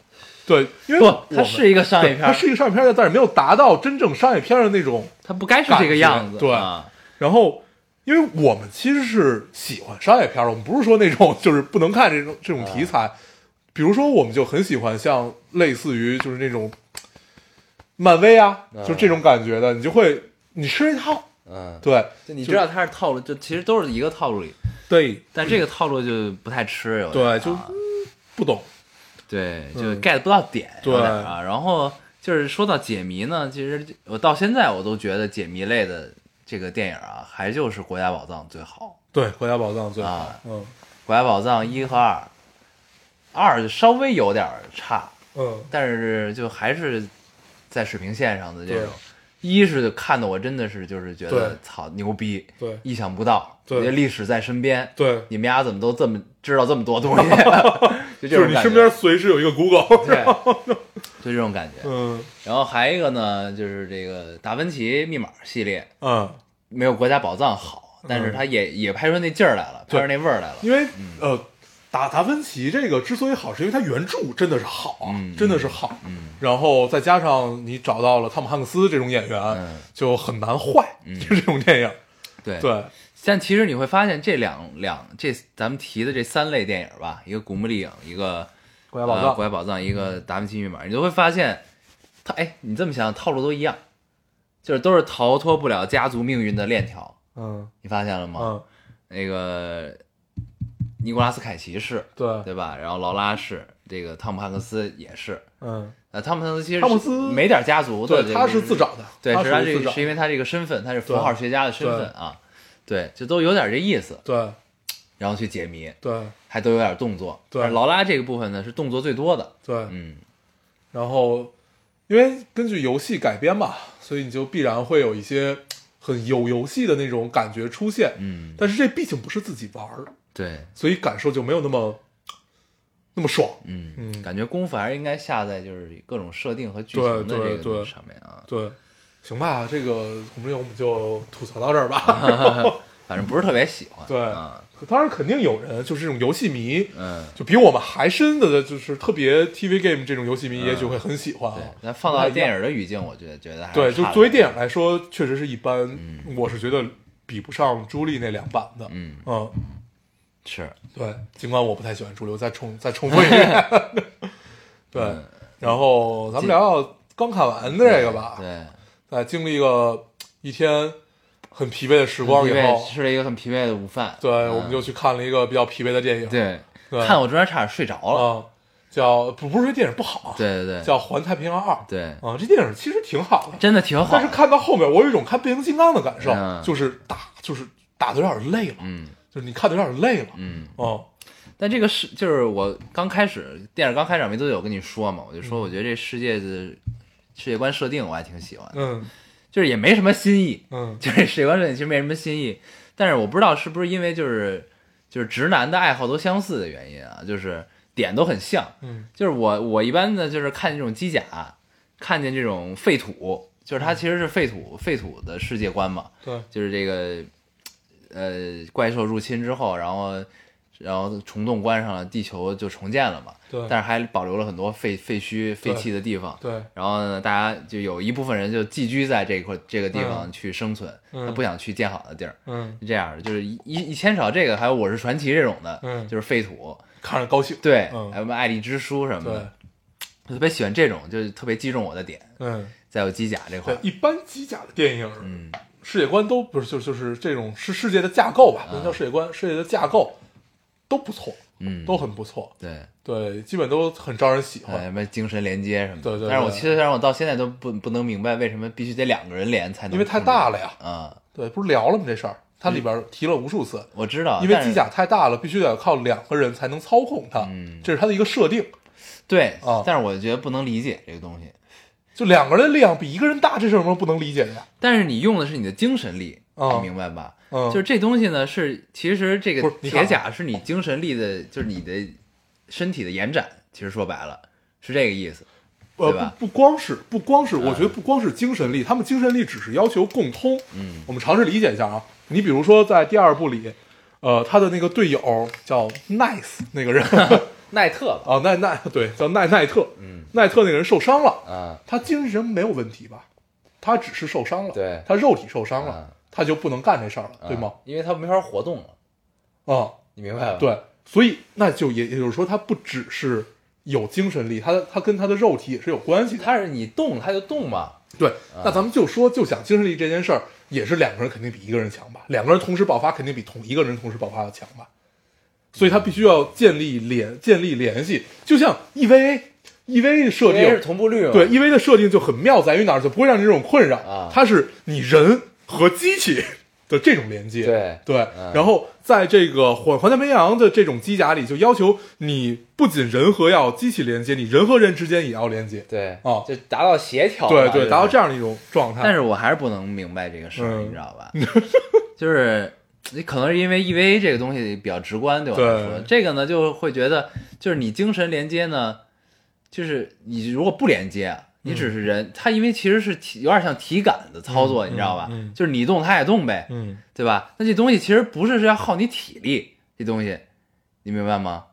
对，因为不它是一个商业片它是一个商业片的，但是没有达到真正商业片的那种。它不该是这个样子，对啊。然后，因为我们其实是喜欢商业片我们不是说那种就是不能看这种这种题材，比如说我们就很喜欢像类似于就是那种漫威啊，嗯就这种感觉的，你就会你吃一套，嗯，对就你知道它是套路，就其实都是一个套路里，对。但这个套路就不太吃，有点对，就啊不懂，对，就嗯 get 不到点，对啊。然后就是说到解谜呢，其实我到现在我都觉得解谜类的这个电影啊，还就是《国家宝藏》最好，对，国家宝藏最好啊，嗯《国家宝藏》一和二，二稍微有点差，嗯，但是就还是在水平线上的这种。一是看的我真的是就是觉得操牛逼，对。意想不到，对。历史在身边，对，你们俩怎么都这么知道这么多东西？(laughs) 就是你身边随时有一个 Google，对，(laughs) 就这种感觉。嗯。然后还一个呢，就是这个达芬奇密码系列嗯，没有国家宝藏好，但是它也也拍出那劲儿来了，拍出那味儿来了。因为呃，达达芬奇这个之所以好，是因为它原著真的是好啊，嗯真的是好。嗯然后再加上你找到了汤姆汉克斯这种演员，嗯就很难坏。就这种电影，对。对，但其实你会发现，这两两这咱们提的这三类电影吧，一个《古墓丽影》，一个国家宝藏呃国家宝藏，一个达芬奇密码，你就会发现，他哎，你这么想，套路都一样，就是都是逃脱不了家族命运的链条，嗯你发现了吗？嗯，那个尼古拉斯凯奇是，对，对吧？然后劳拉是，这个汤姆汉克斯也是。嗯，呃，汤姆汉克斯其实汤姆斯没点家族的，对，他是自，找的，对，他是他这个是因为他这个身份，他是符号学家的身份啊，对，就都有点这意思，对然后去解谜，对还都有点动作。对劳拉这个部分呢是动作最多的，对，嗯，然后因为根据游戏改编嘛，所以你就必然会有一些很有游戏的那种感觉出现。嗯，但是这毕竟不是自己玩儿，对，所以感受就没有那么那么爽。嗯嗯。感觉功夫还是应该下在就是各种设定和剧情的这个上面啊，对，行吧，这个我们我们就吐槽到这儿吧。(laughs) 反正不是特别喜欢，对。啊，当然肯定有人就是这种游戏迷，嗯，就比我们还深的，就是特别 TV game 这种游戏迷，嗯。也许会很喜欢啊。对。，但放到电影的语境，我觉得觉得对，就作为电影来说，确实是一般。嗯。我是觉得比不上朱莉那两版的。嗯。嗯，是，对，尽管我不太喜欢主流，再重再重复一遍。(laughs) 对嗯，然后咱们聊聊刚看完的这个吧。对，在经历个一天很疲惫的时光以疲惫后，吃了一个很疲惫的午饭，对，嗯我们就去看了一个比较疲惫的电影。对，对看我中间差点睡着了，啊，叫不不是这电影不好啊，对对对，叫《环太平洋二》。对，啊，这电影其实挺好的，真的挺好但是看到后面，我有一种看变形金刚的感受，嗯就是打就是打的有点累了，嗯就是你看的有点累了。嗯，哦，但这个是就是我刚开始电影刚开场没多久，我跟你说嘛，我就说我觉得这世界的世界观设定我还挺喜欢的，嗯。就是也没什么新意，嗯。(laughs) 就是世界观设定其实没什么新意，但是我不知道是不是因为就是就是直男的爱好都相似的原因啊，就是点都很像，嗯。就是我我一般呢就是看这种机甲，看见这种废土，就是它其实是废土废土的世界观嘛，对，就是这个呃怪兽入侵之后，然后然后虫洞关上了，地球就重建了嘛，对。但是还保留了很多废废墟废弃的地方。对然后呢，大家就有一部分人就寄居在这块这个地方嗯。去生存，嗯。他不想去建好的地儿，嗯。是这样的，就是一一一牵扯到这个，还有《我是传奇》这种的，嗯。就是废土，看着高兴。对，嗯。还有什么《爱丽之书》什么的，，我特别喜欢这种，就是特别击中我的点。嗯，再有机甲这块。一般机甲的电影，嗯，世界观都不是，就就是这种是世界的架构吧，不能叫世界观，世界的架构都不错，嗯，都很不错。对，对，基本都很招人喜哎，欢，什么精神连接什么的。对对对但是我其实让我到现在都不不能明白为什么必须得两个人连才能，因为太大了呀。啊、对，不是聊了吗？这事儿，它里边提了无数次，我知道，因为机甲太大了，必须得靠两个人才能操控它，嗯这是它的一个设定。对啊但是我觉得不能理解这个东西。就两个人的力量比一个人大，这是有什么不能理解的呀？但是你用的是你的精神力，啊你明白吧？嗯，就是这东西呢，是其实这个铁甲是你精神力的，就是你的身体的延展。其实说白了是这个意思。呃，不不光是不光是，嗯我觉得不光是精神力，他们精神力只是要求共通。嗯我们尝试理解一下啊，你比如说在第二部里，呃，他的那个队友叫 Nice 那个人 (laughs) 奈特吧，哦，奈奈对，叫奈奈特，嗯奈特那个人受伤了，啊，他精神没有问题吧？他只是受伤了，对他肉体受伤了啊，他就不能干这事儿了，对吗啊？？因为他没法活动了，啊，你明白吧？，对，所以那就也也就是说，他不只是有精神力，他他跟他的肉体也是有关系的。他是你动他就动嘛，对，那咱们就说，就讲精神力这件事儿，也是两个人肯定比一个人强吧？两个人同时爆发，肯定比同一个人同时爆发要强吧？所以他必须要建立联建立联系，就像 EVA，EVA 的设定是定，同步率，对 EVA 的设定就很妙，在于哪儿？就不会让你这种困扰。啊。它是你人和机器的这种连接，对。对。嗯，然后在这个环环太平洋的这种机甲里，就要求你不仅人和要机器连接，你人和人之间也要连接，对哦就达到协调，对对，达到这样的一种状态。但是我还是不能明白这个事儿，嗯。你知道吧？就是你可能是因为 EVA 这个东西比较直观，对我来说，这个呢就会觉得，就是你精神连接呢，就是你如果不连接，啊你只是人，它因为其实是体有点像体感的操作，嗯你知道吧？嗯嗯。就是你动它也动呗，嗯。对吧？那这东西其实不是是要耗你体力，这东西你明白吗？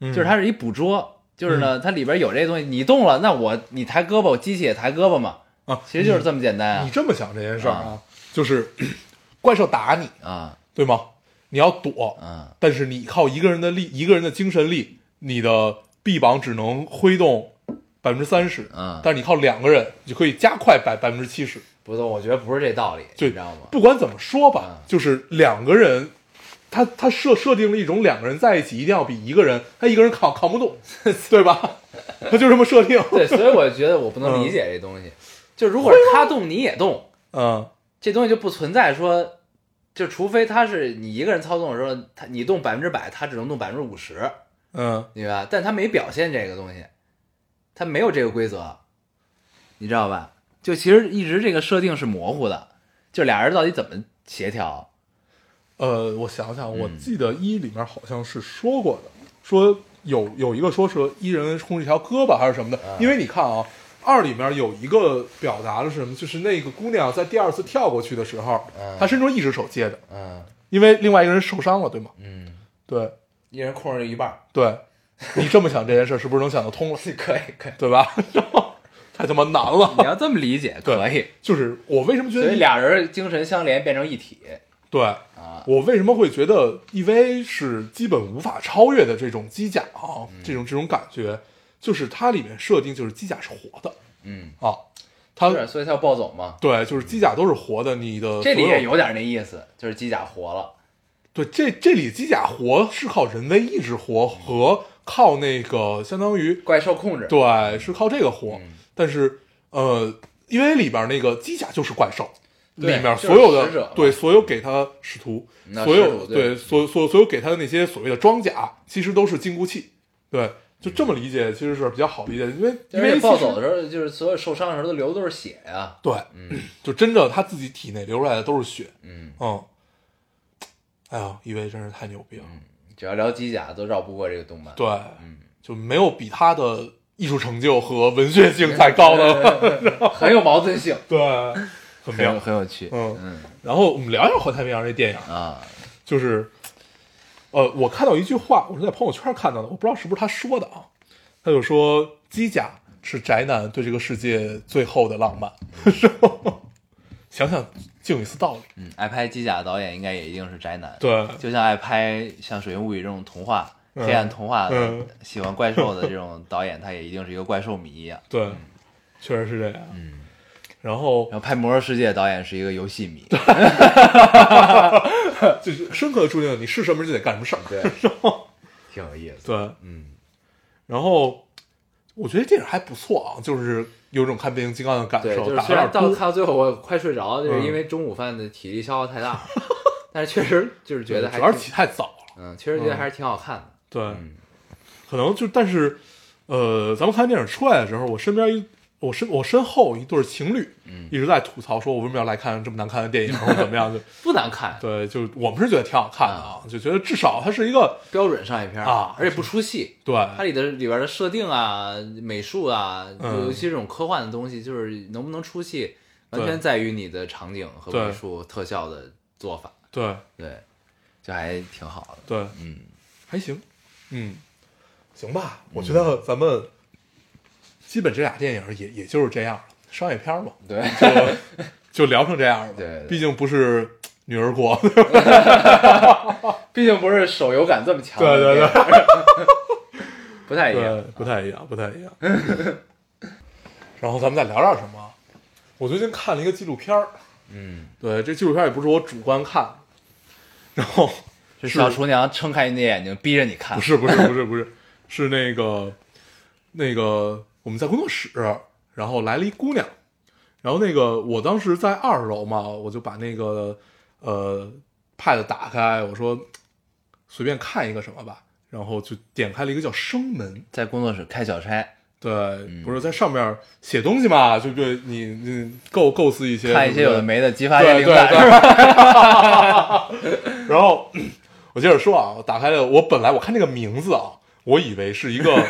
嗯，就是它是一捕捉，就是呢，它里边有这东西，你动了，那我你抬胳膊，我机器也抬胳膊嘛，啊，其实就是这么简单啊你啊这么想这件事儿啊，就是 (clears throat) 怪兽打你，啊对吗？你要躲，嗯但是你靠一个人的力，一个人的精神力，你的臂膀只能挥动百分之三十，嗯，但是你靠两个人，你就可以加快百百分之七十。不动，我觉得不是这道理，就你知道吗？不管怎么说吧嗯，就是两个人，他他设设定了一种两个人在一起一定要比一个人，他一个人扛扛不动，(laughs) 对吧？他就这么设定。对，所以我觉得我不能理解这东西。就如果是他动你也动，嗯这东西就不存在说，就除非他是你一个人操纵的时候，他你动百分之百，他只能动百分之五十，嗯明白吧？但他没表现这个东西，他没有这个规则，你知道吧？就其实一直这个设定是模糊的，就俩人到底怎么协调？呃，我想想，我嗯记得一里面好像是说过的，说有有一个说是一人控制一条胳膊还是什么的，啊因为你看啊，二里面有一个表达的是什么，就是那个姑娘在第二次跳过去的时候，嗯她伸出一只手接的，嗯因为另外一个人受伤了，对吗？嗯，对一人控制一半，对，你这么想这件事是不是能想得通了？(laughs) 可以可以，对吧？(laughs) 太他妈难了你。要这么理解对可以。就是我为什么觉得所以俩人精神相连变成一体对啊，我为什么会觉得 EVA 是基本无法超越的这种机甲啊？嗯这种这种感觉，就是它里面设定就是机甲是活的嗯，啊，它是，所以它要暴走嘛。对，就是机甲都是活的，你的这里也有点那意思，就是机甲活了。对这这里机甲活是靠人为意志活和靠那个相当于怪兽控制，对是靠这个活，嗯但是呃，因为里边那个机甲就是怪兽。里面所有的对所有给他使徒，所有对对所所所有给他的那些所谓的装甲，其实都是禁锢器。对，就这么理解，其实是比较好理解，因为因为暴走的时候，就是所有受伤的时候都流的都是血呀。对，嗯 (clears throat) 就真的他自己体内流出来的都是血。嗯，嗯，哎呀，一威真是太牛逼了。只要聊机甲都绕不过这个动漫。对，嗯，就没有比他的艺术成就和文学性再高的 (laughs) 了。很有矛盾性，(laughs) 对，很很有妙。很有趣。嗯嗯然后我们聊一聊《环太平洋》这电影，啊，就是，呃，我看到一句话，我是在朋友圈看到的，我不知道是不是他说的啊。他就说机甲是宅男对这个世界最后的浪漫，(laughs) 是吧？想想竟有一丝道理。嗯，爱拍机甲的导演应该也一定是宅男。对，就像爱拍像《水形物语》这种童话、嗯黑暗童话的、嗯喜欢怪兽的这种导演，他也一定是一个怪兽迷一样。对，确实是这样。嗯，然后然后拍《魔兽世界》导演是一个游戏迷。就是深刻的注定了你是什么人就得干什么事儿。对，挺有意思。对，嗯，然后我觉得电影还不错啊，就是有种看变形金刚的感对，受，就是打虽然到看到最后我快睡着，就是嗯因为中午饭的体力消耗太大了，(laughs) 但是确实就是觉得还主要是挺起太早了。嗯，确实觉得还是挺好看的。对，嗯可能就但是，呃，咱们看电影出来的时候，我身边一我身我身后一对情侣，一直在吐槽说，我为什么要来看这么难看的电影，(laughs) 或者怎么样？就 (laughs) 不难看，对，就我们是觉得挺好看的啊，就觉得至少它是一个标准商业片啊而且不出戏。对它里的里边的设定啊、美术啊，嗯尤其这种科幻的东西，就是能不能出戏，完全在于你的场景和对美术特效的做法。对对，就还挺好的。对，嗯，还行，嗯，行吧，我觉得咱们基本这俩电影也也就是这样了，商业片嘛，对，就就聊成这样了。对对毕竟不是女儿国。(laughs) 毕竟不是手游感这么强对，对对，(laughs) 不太一样。，不太一样，不太一样。(laughs) 然后咱们再聊点什么？我最近看了一个纪录片儿，嗯，对，这纪录片也不是我主观看，然后是小厨娘撑开你的眼睛，逼着你看。不是不是不是不是，是那个那个我们在工作室，然后来了一姑娘，然后那个我当时在二楼嘛，我就把那个呃 pad 打开，我说随便看一个什么吧，然后就点开了一个叫生门，在工作室开小差，对，不是在上面写东西嘛，就对你你构构思一些看一些有的的没的，激发一些对灵感，对？(laughs) 然后我接着说啊，我打开了，我本来我看这个名字啊，我以为是一个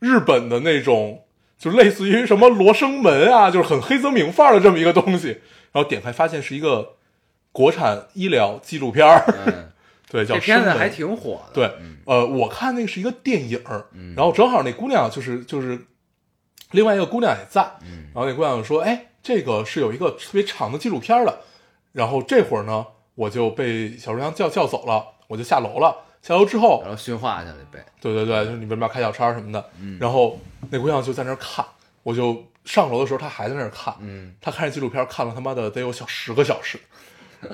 日本的那种，就类似于什么罗生门啊，就是很黑泽明范儿的这么一个东西。然后点开发现是一个国产医疗纪录片儿，嗯，(laughs) 对，叫这片子还挺火的。对，呃，我看那个是一个电影儿，然后正好那姑娘就是就是另外一个姑娘也在，然后那姑娘就说：“哎，这个是有一个特别长的纪录片儿的。”然后这会儿呢，我就被小厨娘叫叫走了，我就下楼了。下楼之后然，后训话去了呗。对对对，就是你为什么要开小差什么的。然后那姑娘就在那儿看，我就上楼的时候，她还在那儿看。嗯，她看着纪录片看了他妈的得有小十个小时，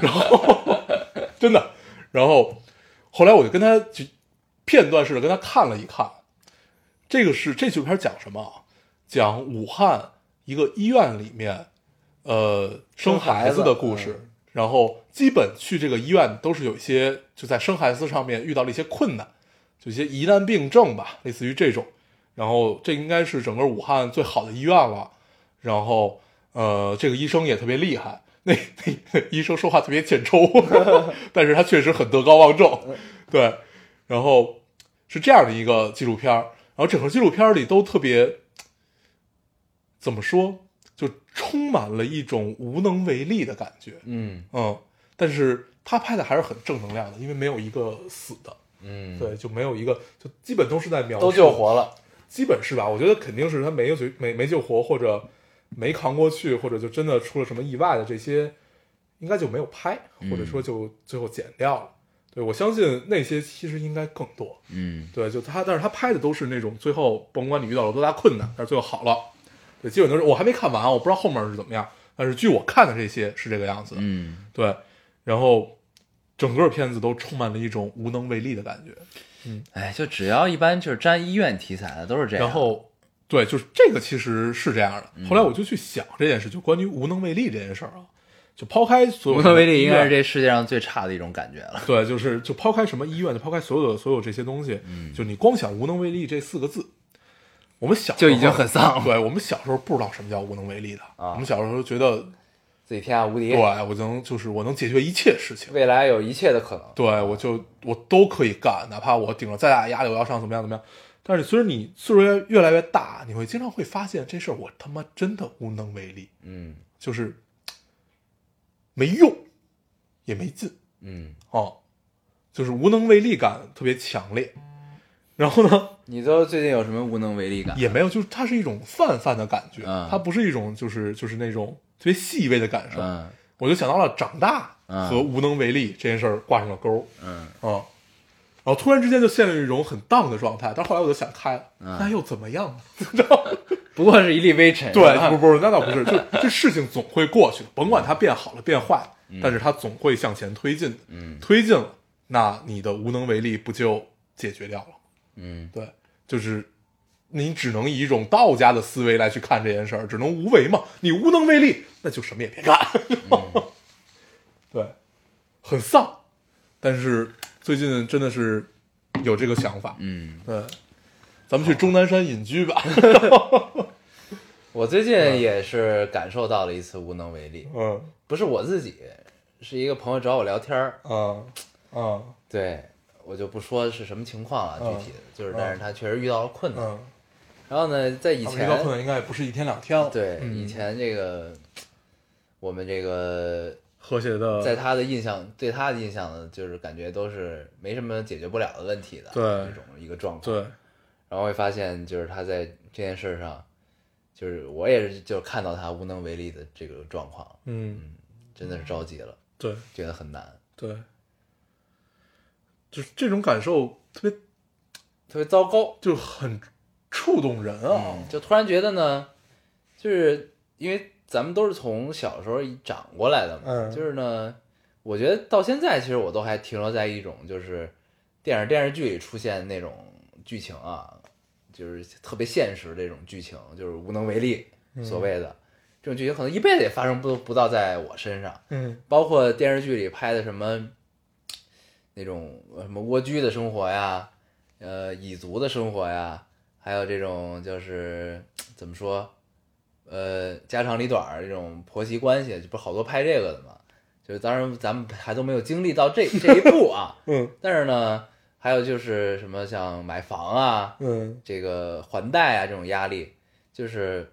然后 (laughs) 真的，然后后来我就跟她就片段式的跟她看了一看，这个是这纪录片讲什么啊？讲武汉一个医院里面，呃，生孩子的故事。然后基本去这个医院都是有一些就在生孩子上面遇到了一些困难，就一些疑难病症吧，类似于这种。然后这应该是整个武汉最好的医院了。然后呃，这个医生也特别厉害，(laughs) 那那那医生说话特别欠抽，(laughs) 但是他确实很德高望重，对。然后是这样的一个纪录片儿，然后整个纪录片里都特别怎么说，就充满了一种无能为力的感觉，嗯嗯。但是他拍的还是很正能量的，因为没有一个死的，嗯，对，就没有一个，就基本都是在描述都救活了。基本是吧？我觉得肯定是他没有救没没救活，或者没扛过去，或者就真的出了什么意外的这些，应该就没有拍，或者说就最后剪掉了。对我相信那些其实应该更多。嗯对，就他，但是他拍的都是那种最后甭管你遇到了多大困难，但是最后好了。对，基本都是我还没看完，我不知道后面是怎么样，但是据我看的这些是这个样子的。嗯，对，然后整个片子都充满了一种无能为力的感觉。嗯哎，就只要一般就是沾医院题材的都是这样。然后，对，就是这个其实是这样的。后来我就去想这件事，就关于无能为力这件事儿啊，就抛开所有无能为力应该是这世界上最差的一种感觉了。对，就是就抛开什么医院，就抛开所有的所有这些东西，就你光想无能为力这四个字，我们小时候就已经很丧了对我们小时候不知道什么叫无能为力的，啊我们小时候觉得，自己天下无敌对我能就是我能解决一切事情，未来有一切的可能。对我就我都可以干，哪怕我顶着再大的压力，我要上怎么样怎么样。但是随着你岁数越越来越大，你会经常会发现这事儿我他妈真的无能为力，嗯就是没用，也没劲嗯，哦，就是无能为力感特别强烈。然后呢，(laughs) 你都最近有什么无能为力感？也没有，就是它是一种泛泛的感觉，嗯它不是一种就是就是那种特别细微的感受。嗯我就想到了长大嗯和无能为力这件事儿挂上了钩。嗯嗯，然后突然之间就陷入一种很荡的状态，但后来我就想开了，嗯那又怎么样呢？(laughs) 不过是一粒微尘。对不不，那倒不是，就这事情总会过去的，甭管它变好了变坏但是它总会向前推进的，嗯，推进了，那你的无能为力不就解决掉了？嗯对，就是你只能以一种道家的思维来去看这件事儿，只能无为嘛，你无能为力，那就什么也别干，(laughs) 对，很丧，但是最近真的是有这个想法，嗯，对，咱们去终南山隐居吧。我最近也是感受到了一次无能为力，嗯。不是我自己，是一个朋友找我聊天儿，啊啊对我就不说是什么情况了，嗯具体的就是，但是他确实遇到了困难。嗯，然后呢，在以遇前到困难应该也不是一天两天了，对嗯。以前这个我们这个和谐的，在他的印象，对他的印象呢，就是感觉都是没什么解决不了的问题的，对。这种一个状况。对，然后会发现，就是他在这件事上，就是我也是就看到他无能为力的这个状况，嗯真的是着急了，对。觉得很难，对，就是这种感受特别特别糟糕。就很触动人啊。嗯，，就突然觉得呢，就是因为咱们都是从小时候长过来的嘛，嗯。就是呢，我觉得到现在其实我都还停留在一种就是电影电视剧里出现那种剧情啊，就是特别现实这种剧情，就是无能为力，嗯。所谓的、这种剧情可能一辈子也发生不不到在我身上，嗯。包括电视剧里拍的什么那种呃什么蜗居的生活呀，呃，蚁族的生活呀，还有这种就是怎么说，呃，家长里短儿这种婆媳关系，这不是好多拍这个的嘛？就是当然咱们还都没有经历到这这一步啊，(laughs) 嗯但是呢，还有就是什么像买房啊，嗯这个还贷啊这种压力，就是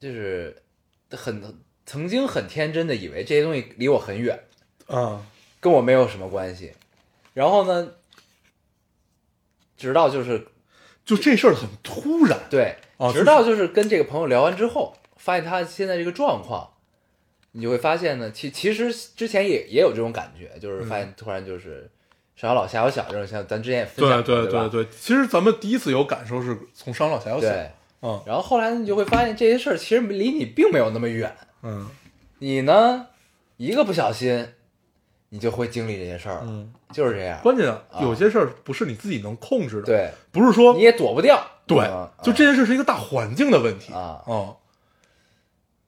就是很曾经很天真的以为这些东西离我很远，啊，跟我没有什么关系。然后呢，直到就是就这事儿很突然，对哦，直到就是跟这个朋友聊完之后，发现他现在这个状况，你就会发现呢，其其实之前也也有这种感觉，就是发现突然就是上有老下有小这种，像咱之前也分享过，对对对对，其实咱们第一次有感受是从上老下有小，对。嗯然后后来你就会发现这些事儿其实离你并没有那么远，嗯你呢一个不小心，你就会经历这些事儿，嗯，就是这样。关键啊有些事儿不是你自己能控制的，，对，不是说你也躲不掉。对嗯，就这件事是一个大环境的问题啊嗯，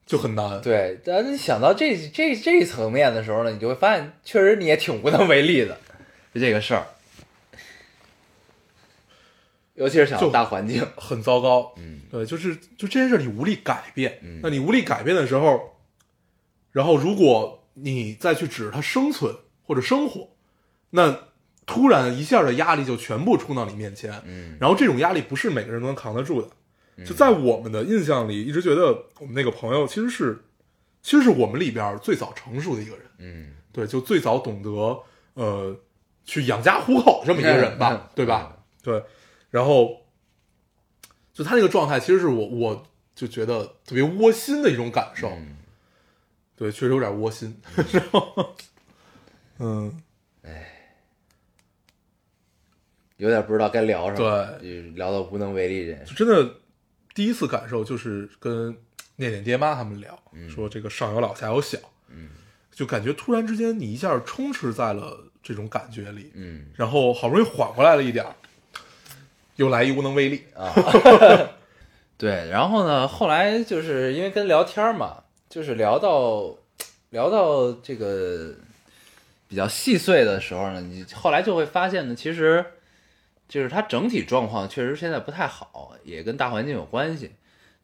就很难，对，但是你想到这这这一层面的时候呢，你就会发现，确实你也挺无能为力的，就这个事儿。尤其是想到大环境，很糟糕，嗯，对，就是就这件事你无力改变，嗯那你无力改变的时候，然后如果你再去指着它生存或者生活，那突然一下的压力就全部冲到你面前，嗯。然后这种压力不是每个人都能扛得住的。就在我们的印象里，一直觉得我们那个朋友其实是，其实是我们里边最早成熟的一个人，嗯，对，就最早懂得呃去养家糊口这么一个人吧，对吧？对，然后就他那个状态，其实是我我就觉得特别窝心的一种感受，嗯对，确实有点窝心。(laughs) 然后，(laughs) 嗯，有点不知道该聊什么，对聊到无能为力这件事。就真的第一次感受就是跟念念爹妈他们聊，嗯说这个上有老下有小，嗯，就感觉突然之间你一下充斥在了这种感觉里，嗯然后好不容易缓过来了一点儿，又来一无能为力，啊，(laughs) 对，然后呢，后来就是因为跟聊天嘛，就是聊到聊到这个比较细碎的时候呢，你后来就会发现呢，其实就是它整体状况确实现在不太好，也跟大环境有关系。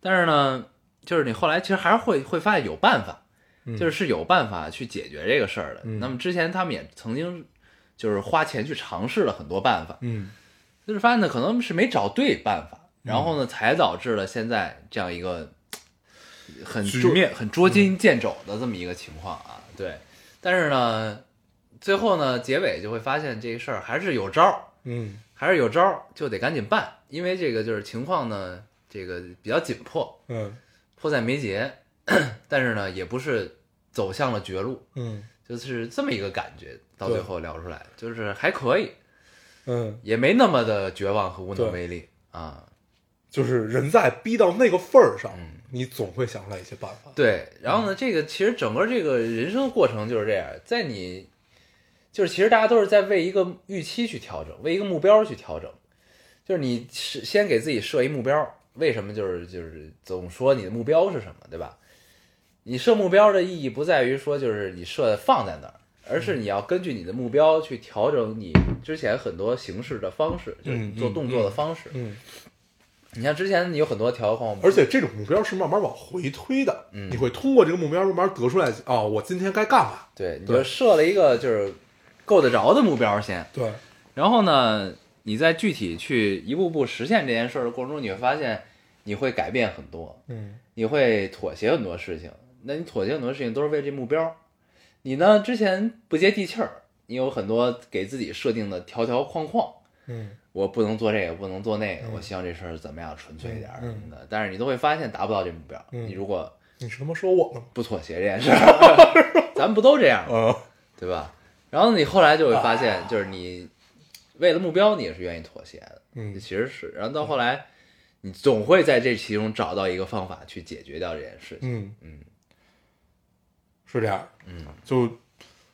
但是呢，就是你后来其实还是会会发现有办法，就是是有办法去解决这个事儿的。嗯那么之前他们也曾经就是花钱去尝试了很多办法，嗯就是发现呢，可能是没找对办法，然后呢，才导致了现在这样一个很捉局面很捉襟见肘的这么一个情况啊。对，但是呢，最后呢，结尾就会发现这个事儿还是有招儿，嗯还是有招儿，就得赶紧办，因为这个就是情况呢，这个比较紧迫，嗯迫在眉睫，(clears throat) 但是呢，也不是走向了绝路，嗯就是这么一个感觉。到最后聊出来，就是还可以，嗯，也没那么的绝望和无能为力啊。就是人在逼到那个份儿上，嗯你总会想出来一些办法。对，然后呢，这个其实整个这个人生的过程就是这样，在你就是其实大家都是在为一个预期去调整，为一个目标去调整，就是你是先给自己设一目标，为什么就是就是总说你的目标是什么，对吧？你设目标的意义不在于说就是你设放在那儿，而是你要根据你的目标去调整你之前很多形式的方式，就是嗯做动作的方式。嗯你像之前你有很多条框，而且这种目标是慢慢往回推的，嗯。你会通过这个目标慢慢得出来，哦，我今天该干嘛？对，你就设了一个就是够得着的目标先，对，然后呢，你再具体去一步步实现这件事的过程中，你会发现你会改变很多，嗯。你会妥协很多事情。那你妥协很多事情都是为这目标。你呢，之前不接地气儿，你有很多给自己设定的条条框框，嗯我不能做这个，不能做那个，嗯我希望这事儿怎么样纯粹一点什么的。但是你都会发现达不到这目标。嗯你如果你是他妈说我呢吗？不妥协这件事儿，(laughs) 咱们不都这样吗？嗯对吧？然后你后来就会发现，就是你为了目标，你也是愿意妥协的，嗯其实是。然后到后来，你总会在这其中找到一个方法去解决掉这件事情。嗯嗯是这样，嗯，就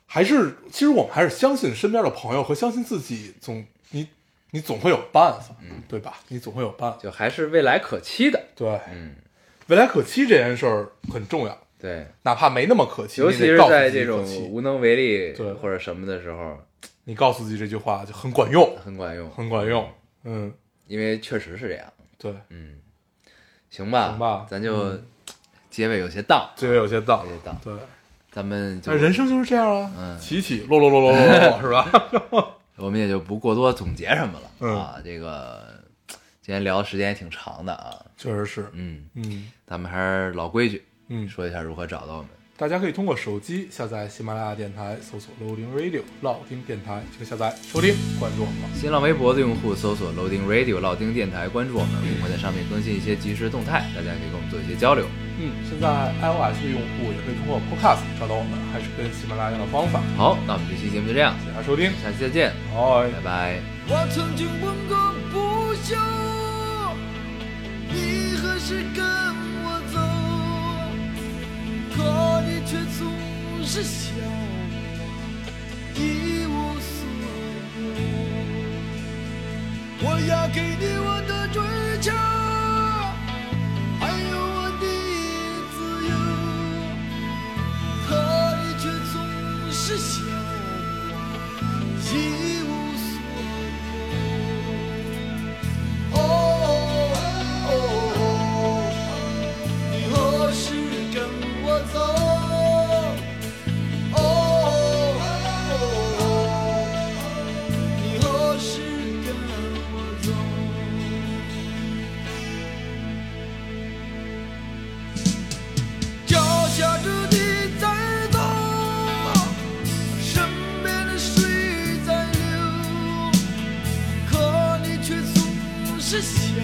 还是其实我们还是相信身边的朋友和相信自己，总你你总会有办法，嗯。对吧？你总会有办法。就还是未来可期的。对，嗯，未来可期这件事儿很重要，对，哪怕没那么可期，尤其是在这种无能为力对。或者什么的时候，你告诉自己这句话就很管用，很管用，很管用。嗯，因为确实是这样。对，嗯，行吧，行吧。咱就嗯。结尾有些荡，结尾有些荡有。些荡，对，咱们就人生就是这样啊，嗯。起起落落落落落落，(laughs) 是吧？我们也就不过多总结什么了、嗯啊。这个今天聊的时间也挺长的啊，确实是，嗯，嗯咱们还是老规矩，嗯，说一下如何找到我们。大家可以通过手机下载喜马拉雅电台，搜索 Loading Radio 老丁电台，就可以下载收听，关注我们了。新浪微博的用户搜索 Loading Radio 老丁电台，关注我们，我们会在上面更新一些即时动态，大家可以跟我们做一些交流。嗯，现在 iOS 的用户也可以通过 Podcast 找到我们，还是跟喜马拉雅一样的方法。好，那我们这期节目就这样，谢谢大家收听，下期再见，拜。拜拜。我曾经问过不休，你何时跟我走？可你却总是笑我一无所有。我要给你我的追求，是笑我一无所有。哦哦哦，你何时跟我走？是喜